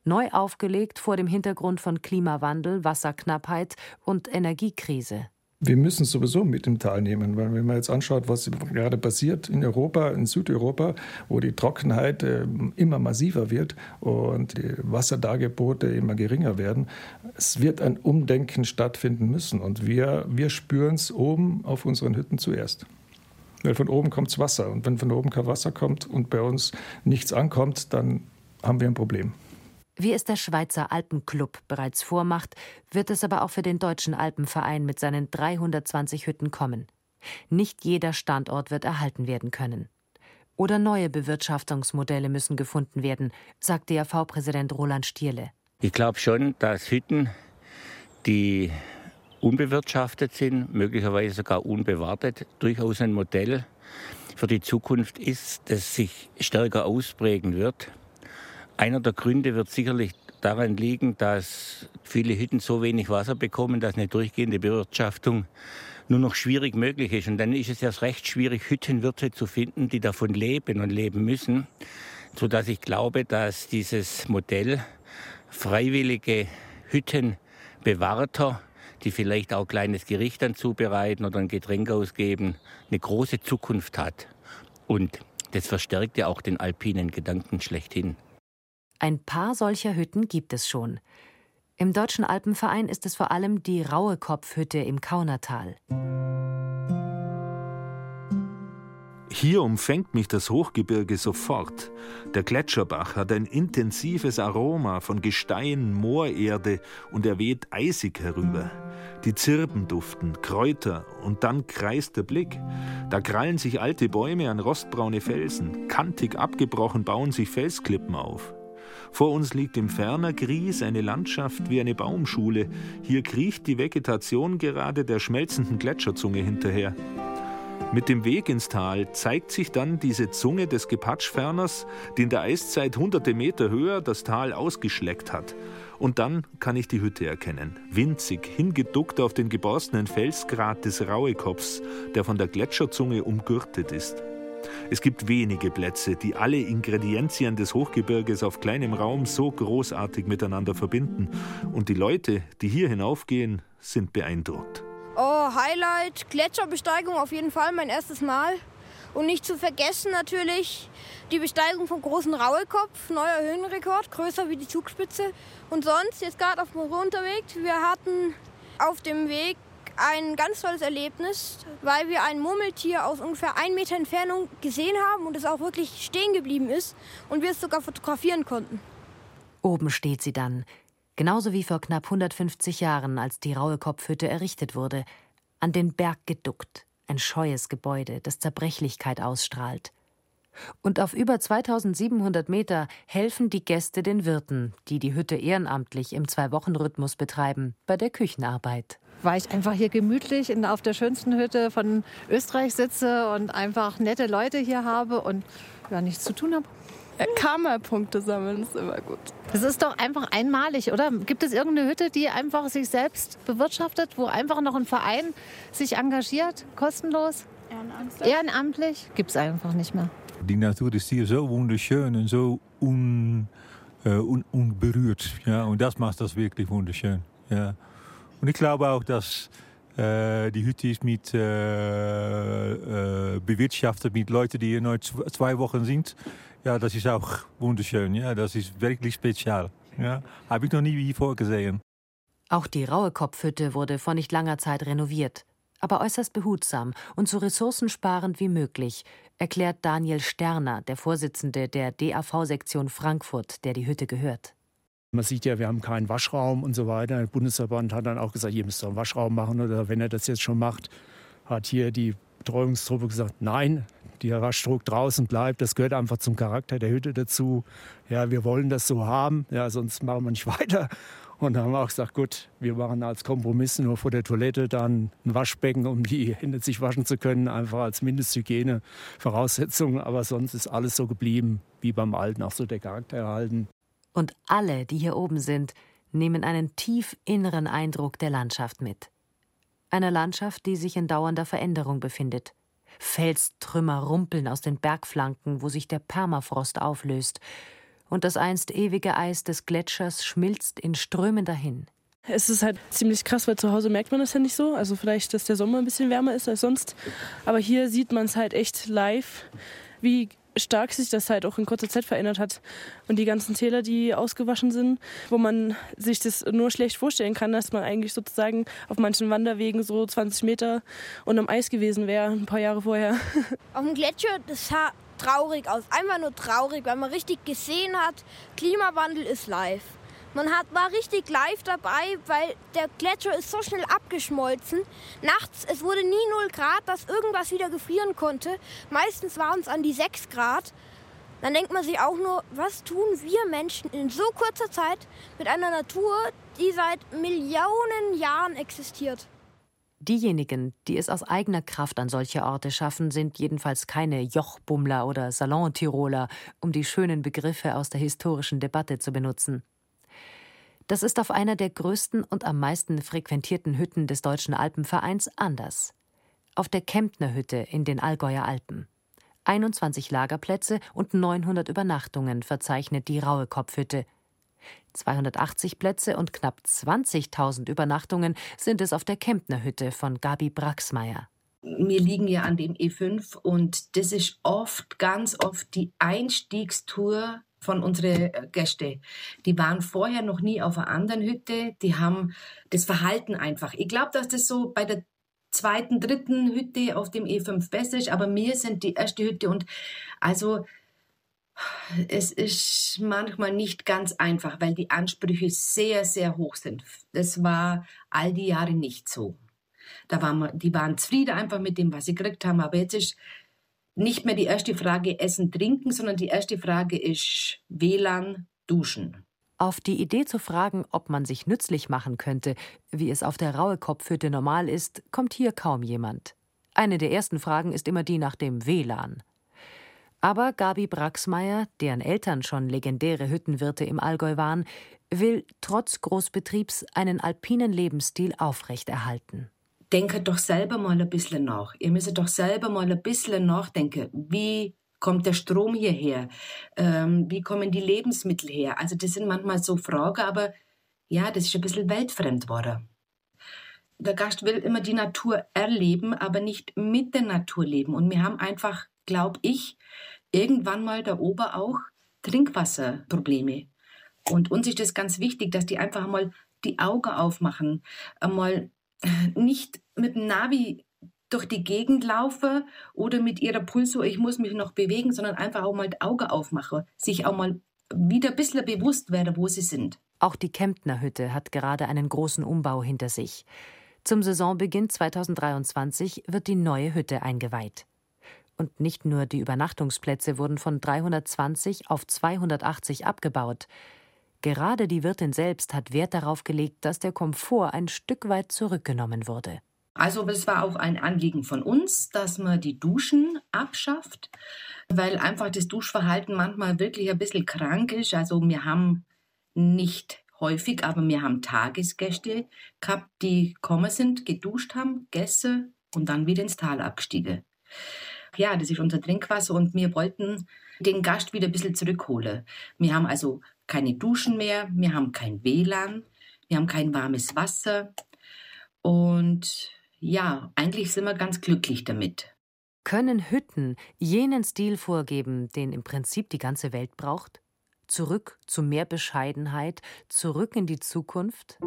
Neu aufgelegt vor dem Hintergrund von Klimawandel, Wasserknappheit und Energiekrise wir müssen sowieso mit im Tal nehmen, weil wenn man jetzt anschaut, was gerade passiert in Europa, in Südeuropa, wo die Trockenheit äh, immer massiver wird und die Wasserdargebote immer geringer werden, es wird ein Umdenken stattfinden müssen. Und wir, wir spüren es oben auf unseren Hütten zuerst. Weil von oben kommt Wasser. Und wenn von oben kein Wasser kommt und bei uns nichts ankommt, dann haben wir ein Problem. Wie es der Schweizer Alpenclub bereits vormacht, wird es aber auch für den Deutschen Alpenverein mit seinen 320 Hütten kommen. Nicht jeder Standort wird erhalten werden können. Oder neue Bewirtschaftungsmodelle müssen gefunden werden, sagt DRV-Präsident Roland Stierle. Ich glaube schon, dass Hütten, die unbewirtschaftet sind, möglicherweise sogar unbewartet, durchaus ein Modell für die Zukunft ist, das sich stärker ausprägen wird. Einer der Gründe wird sicherlich daran liegen, dass viele Hütten so wenig Wasser bekommen, dass eine durchgehende Bewirtschaftung nur noch schwierig möglich ist. Und dann ist es erst recht schwierig, Hüttenwirte zu finden, die davon leben und leben müssen, sodass ich glaube, dass dieses Modell freiwillige Hüttenbewahrter, die vielleicht auch ein kleines Gericht dann zubereiten oder ein Getränk ausgeben, eine große Zukunft hat. Und das verstärkt ja auch den alpinen Gedanken schlechthin. Ein paar solcher Hütten gibt es schon. Im Deutschen Alpenverein ist es vor allem die Raue Kopfhütte im Kaunertal. Hier umfängt mich das Hochgebirge sofort. Der Gletscherbach hat ein intensives Aroma von Gestein, Moorerde und er weht eisig herüber. Die Zirben duften, Kräuter und dann kreist der Blick. Da krallen sich alte Bäume an rostbraune Felsen, kantig abgebrochen bauen sich Felsklippen auf. Vor uns liegt im ferner Gries eine Landschaft wie eine Baumschule. Hier kriecht die Vegetation gerade der schmelzenden Gletscherzunge hinterher. Mit dem Weg ins Tal zeigt sich dann diese Zunge des Gepatschferners, die in der Eiszeit hunderte Meter höher das Tal ausgeschleckt hat. Und dann kann ich die Hütte erkennen. Winzig, hingeduckt auf den geborstenen Felsgrat des Rauekopfs, der von der Gletscherzunge umgürtet ist. Es gibt wenige Plätze, die alle Ingredienzien des Hochgebirges auf kleinem Raum so großartig miteinander verbinden. Und die Leute, die hier hinaufgehen, sind beeindruckt. Oh, Highlight, Gletscherbesteigung auf jeden Fall, mein erstes Mal. Und nicht zu vergessen natürlich die Besteigung vom großen Rauekopf, neuer Höhenrekord, größer wie die Zugspitze. Und sonst, jetzt gerade auf dem Runterweg, wir hatten auf dem Weg ein ganz tolles Erlebnis, weil wir ein Murmeltier aus ungefähr ein Meter Entfernung gesehen haben und es auch wirklich stehen geblieben ist und wir es sogar fotografieren konnten. Oben steht sie dann, genauso wie vor knapp 150 Jahren, als die raue Kopfhütte errichtet wurde, an den Berg geduckt, ein scheues Gebäude, das Zerbrechlichkeit ausstrahlt. Und auf über 2700 Meter helfen die Gäste den Wirten, die die Hütte ehrenamtlich im Zwei-Wochen-Rhythmus betreiben, bei der Küchenarbeit weil ich einfach hier gemütlich in, auf der schönsten Hütte von Österreich sitze und einfach nette Leute hier habe und ja, nichts zu tun habe. Ja, Karma-Punkte sammeln ist immer gut. Das ist doch einfach einmalig, oder? Gibt es irgendeine Hütte, die einfach sich selbst bewirtschaftet, wo einfach noch ein Verein sich engagiert, kostenlos? Ehrenamtlich? Ehrenamtlich? Gibt es einfach nicht mehr. Die Natur ist hier so wunderschön und so un, äh, un, unberührt. Ja, und das macht das wirklich wunderschön. Ja. Und ich glaube auch, dass äh, die Hütte ist mit äh, äh, bewirtschaftet mit Leuten, die hier nur zwei Wochen sind. Ja, das ist auch wunderschön. Ja, das ist wirklich spezial. Ja, habe ich noch nie wie vorgesehen. Auch die raue Kopfhütte wurde vor nicht langer Zeit renoviert, aber äußerst behutsam und so ressourcensparend wie möglich, erklärt Daniel Sterner, der Vorsitzende der DAV-Sektion Frankfurt, der die Hütte gehört. Man sieht ja, wir haben keinen Waschraum und so weiter. Der Bundesverband hat dann auch gesagt, ihr müsst doch einen Waschraum machen. Oder wenn er das jetzt schon macht, hat hier die Betreuungstruppe gesagt, nein, der Waschdruck draußen bleibt. Das gehört einfach zum Charakter der Hütte dazu. Ja, wir wollen das so haben, ja, sonst machen wir nicht [laughs] weiter. Und dann haben wir auch gesagt, gut, wir machen als Kompromiss nur vor der Toilette dann ein Waschbecken, um die [laughs] Hände sich waschen zu können, einfach als Mindesthygiene-Voraussetzung. Aber sonst ist alles so geblieben wie beim Alten, auch so der Charakter erhalten. Und alle, die hier oben sind, nehmen einen tief inneren Eindruck der Landschaft mit. Eine Landschaft, die sich in dauernder Veränderung befindet. Felstrümmer rumpeln aus den Bergflanken, wo sich der Permafrost auflöst, und das einst ewige Eis des Gletschers schmilzt in Strömen dahin. Es ist halt ziemlich krass, weil zu Hause merkt man das ja nicht so. Also vielleicht, dass der Sommer ein bisschen wärmer ist als sonst. Aber hier sieht man es halt echt live, wie stark sich das halt auch in kurzer Zeit verändert hat. Und die ganzen Täler, die ausgewaschen sind, wo man sich das nur schlecht vorstellen kann, dass man eigentlich sozusagen auf manchen Wanderwegen so 20 Meter unterm Eis gewesen wäre, ein paar Jahre vorher. [laughs] Auf dem Gletscher, das traurig aus. Einfach nur traurig, weil man richtig gesehen hat, Klimawandel ist live. Man hat, war richtig live dabei, weil der Gletscher ist so schnell abgeschmolzen. Nachts, es wurde nie 0 Grad, dass irgendwas wieder gefrieren konnte. Meistens waren es an die 6 Grad. Dann denkt man sich auch nur, was tun wir Menschen in so kurzer Zeit mit einer Natur, die seit Millionen Jahren existiert. Diejenigen, die es aus eigener Kraft an solche Orte schaffen, sind jedenfalls keine Jochbummler oder Salontiroler, um die schönen Begriffe aus der historischen Debatte zu benutzen. Das ist auf einer der größten und am meisten frequentierten Hütten des Deutschen Alpenvereins anders. Auf der Kemptner Hütte in den Allgäuer Alpen. 21 Lagerplätze und 900 Übernachtungen verzeichnet die Raue Kopfhütte – 280 Plätze und knapp 20.000 Übernachtungen sind es auf der Kemptner Hütte von Gabi Braxmeier. Wir liegen ja an dem E5 und das ist oft, ganz oft die Einstiegstour von unseren Gästen. Die waren vorher noch nie auf einer anderen Hütte, die haben das Verhalten einfach. Ich glaube, dass das so bei der zweiten, dritten Hütte auf dem E5 besser ist, aber wir sind die erste Hütte und also es ist manchmal nicht ganz einfach, weil die Ansprüche sehr, sehr hoch sind. Das war all die Jahre nicht so. Da waren die waren zufrieden einfach mit dem, was sie gekriegt haben. Aber jetzt ist nicht mehr die erste Frage Essen, Trinken, sondern die erste Frage ist WLAN, Duschen. Auf die Idee zu fragen, ob man sich nützlich machen könnte, wie es auf der Raue Kopfhütte normal ist, kommt hier kaum jemand. Eine der ersten Fragen ist immer die nach dem WLAN. Aber Gabi Braxmeier, deren Eltern schon legendäre Hüttenwirte im Allgäu waren, will trotz Großbetriebs einen alpinen Lebensstil aufrechterhalten. Denke doch selber mal ein bisschen nach. Ihr müsst doch selber mal ein bisschen nachdenken. Wie kommt der Strom hierher? Ähm, wie kommen die Lebensmittel her? Also, das sind manchmal so Fragen, aber ja, das ist ein bisschen weltfremd geworden. Der Gast will immer die Natur erleben, aber nicht mit der Natur leben. Und wir haben einfach, glaube ich, irgendwann mal da oben auch Trinkwasserprobleme. Und uns ist das ganz wichtig, dass die einfach mal die Augen aufmachen, einmal nicht mit dem Navi durch die Gegend laufen oder mit ihrer Pulso, ich muss mich noch bewegen, sondern einfach auch mal die Augen aufmachen, sich auch mal wieder ein bisschen bewusst werden, wo sie sind. Auch die Kemptner Hütte hat gerade einen großen Umbau hinter sich. Zum Saisonbeginn 2023 wird die neue Hütte eingeweiht. Und nicht nur die Übernachtungsplätze wurden von 320 auf 280 abgebaut. Gerade die Wirtin selbst hat Wert darauf gelegt, dass der Komfort ein Stück weit zurückgenommen wurde. Also es war auch ein Anliegen von uns, dass man die Duschen abschafft, weil einfach das Duschverhalten manchmal wirklich ein bisschen krank ist. Also wir haben nicht häufig, aber wir haben Tagesgäste gehabt, die gekommen sind, geduscht haben, gegessen und dann wieder ins Tal abgestiegen ja, das ist unser Trinkwasser und wir wollten den Gast wieder ein bisschen zurückholen. Wir haben also keine Duschen mehr, wir haben kein WLAN, wir haben kein warmes Wasser und ja, eigentlich sind wir ganz glücklich damit. Können Hütten jenen Stil vorgeben, den im Prinzip die ganze Welt braucht? Zurück zu mehr Bescheidenheit, zurück in die Zukunft?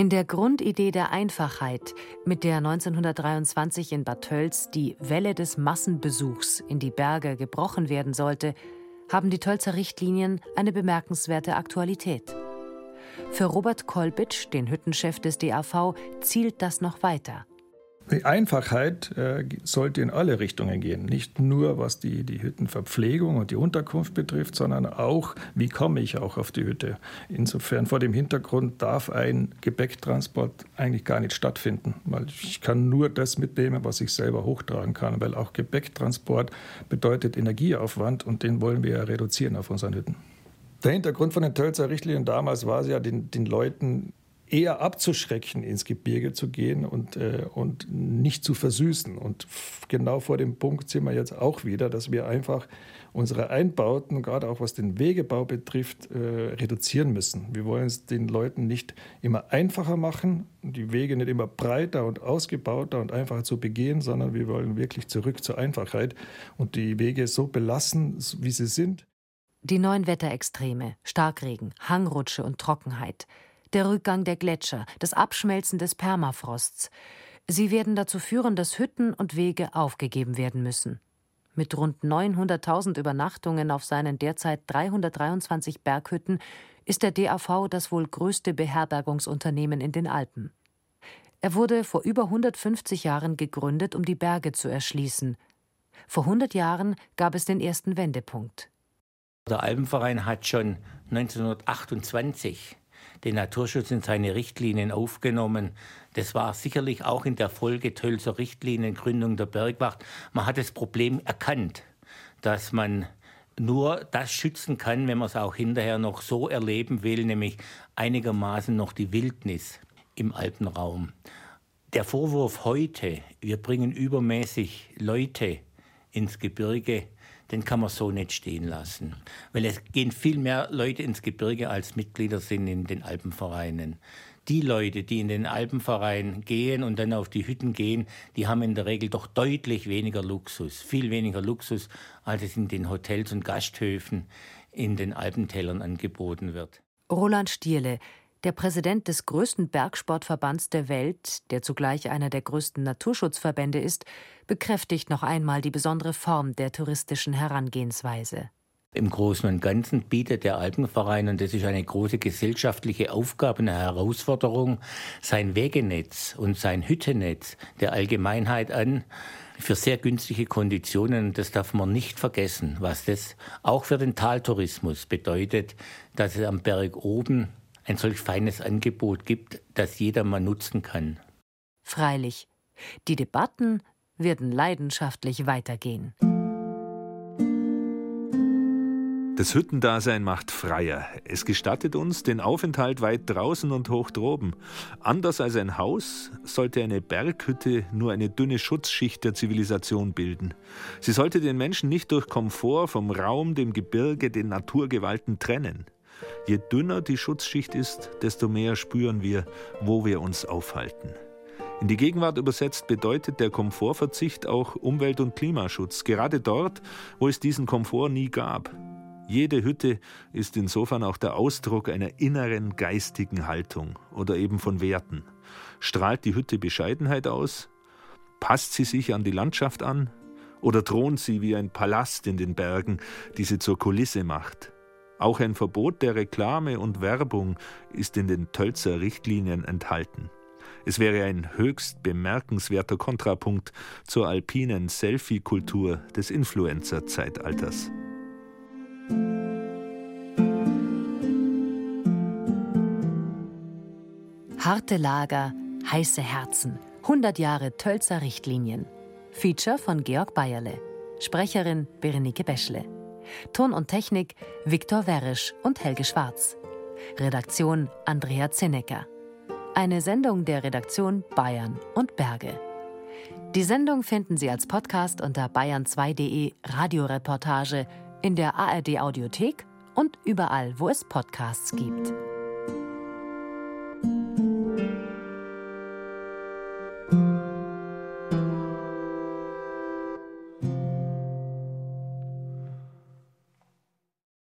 In der Grundidee der Einfachheit, mit der 1923 in Bad Tölz die Welle des Massenbesuchs in die Berge gebrochen werden sollte, haben die Tölzer Richtlinien eine bemerkenswerte Aktualität. Für Robert Kolbitsch, den Hüttenchef des DAV, zielt das noch weiter. Die Einfachheit äh, sollte in alle Richtungen gehen. Nicht nur was die, die Hüttenverpflegung und die Unterkunft betrifft, sondern auch, wie komme ich auch auf die Hütte. Insofern vor dem Hintergrund darf ein Gepäcktransport eigentlich gar nicht stattfinden, weil ich kann nur das mitnehmen, was ich selber hochtragen kann, weil auch Gepäcktransport bedeutet Energieaufwand und den wollen wir ja reduzieren auf unseren Hütten. Der Hintergrund von den Tölzer Richtlinien damals war es ja, den, den Leuten eher abzuschrecken, ins Gebirge zu gehen und, äh, und nicht zu versüßen. Und genau vor dem Punkt sind wir jetzt auch wieder, dass wir einfach unsere Einbauten, gerade auch was den Wegebau betrifft, äh, reduzieren müssen. Wir wollen es den Leuten nicht immer einfacher machen, die Wege nicht immer breiter und ausgebauter und einfacher zu begehen, sondern wir wollen wirklich zurück zur Einfachheit und die Wege so belassen, wie sie sind. Die neuen Wetterextreme, Starkregen, Hangrutsche und Trockenheit – der Rückgang der Gletscher, das Abschmelzen des Permafrosts. Sie werden dazu führen, dass Hütten und Wege aufgegeben werden müssen. Mit rund 900.000 Übernachtungen auf seinen derzeit 323 Berghütten ist der DAV das wohl größte Beherbergungsunternehmen in den Alpen. Er wurde vor über 150 Jahren gegründet, um die Berge zu erschließen. Vor 100 Jahren gab es den ersten Wendepunkt. Der Alpenverein hat schon 1928 den Naturschutz in seine Richtlinien aufgenommen. Das war sicherlich auch in der Folge Tölzer Richtlinien, Gründung der Bergwacht. Man hat das Problem erkannt, dass man nur das schützen kann, wenn man es auch hinterher noch so erleben will, nämlich einigermaßen noch die Wildnis im Alpenraum. Der Vorwurf heute, wir bringen übermäßig Leute ins Gebirge, den kann man so nicht stehen lassen. Weil es gehen viel mehr Leute ins Gebirge als Mitglieder sind in den Alpenvereinen. Die Leute, die in den Alpenverein gehen und dann auf die Hütten gehen, die haben in der Regel doch deutlich weniger Luxus, viel weniger Luxus, als es in den Hotels und Gasthöfen in den Alpentälern angeboten wird. Roland Stierle, der Präsident des größten Bergsportverbands der Welt, der zugleich einer der größten Naturschutzverbände ist, bekräftigt noch einmal die besondere Form der touristischen Herangehensweise. Im Großen und Ganzen bietet der Alpenverein, und das ist eine große gesellschaftliche Aufgabe, eine Herausforderung, sein Wegenetz und sein Hüttennetz der Allgemeinheit an für sehr günstige Konditionen. Das darf man nicht vergessen, was das auch für den Taltourismus bedeutet, dass es am Berg oben ein solch feines Angebot gibt, das jeder mal nutzen kann. Freilich, die Debatten werden leidenschaftlich weitergehen. Das Hüttendasein macht freier. Es gestattet uns den Aufenthalt weit draußen und hoch droben. Anders als ein Haus sollte eine Berghütte nur eine dünne Schutzschicht der Zivilisation bilden. Sie sollte den Menschen nicht durch Komfort vom Raum, dem Gebirge, den Naturgewalten trennen. Je dünner die Schutzschicht ist, desto mehr spüren wir, wo wir uns aufhalten. In die Gegenwart übersetzt bedeutet der Komfortverzicht auch Umwelt- und Klimaschutz, gerade dort, wo es diesen Komfort nie gab. Jede Hütte ist insofern auch der Ausdruck einer inneren geistigen Haltung oder eben von Werten. Strahlt die Hütte Bescheidenheit aus? Passt sie sich an die Landschaft an? Oder thront sie wie ein Palast in den Bergen, die sie zur Kulisse macht? Auch ein Verbot der Reklame und Werbung ist in den Tölzer Richtlinien enthalten. Es wäre ein höchst bemerkenswerter Kontrapunkt zur alpinen Selfie-Kultur des Influencer-Zeitalters. Harte Lager, heiße Herzen, 100 Jahre Tölzer Richtlinien. Feature von Georg Bayerle. Sprecherin Berenike Beschle. Ton und Technik Viktor Werisch und Helge Schwarz. Redaktion Andrea Zinnecker. Eine Sendung der Redaktion Bayern und Berge. Die Sendung finden Sie als Podcast unter bayern2.de Radioreportage in der ARD Audiothek und überall, wo es Podcasts gibt.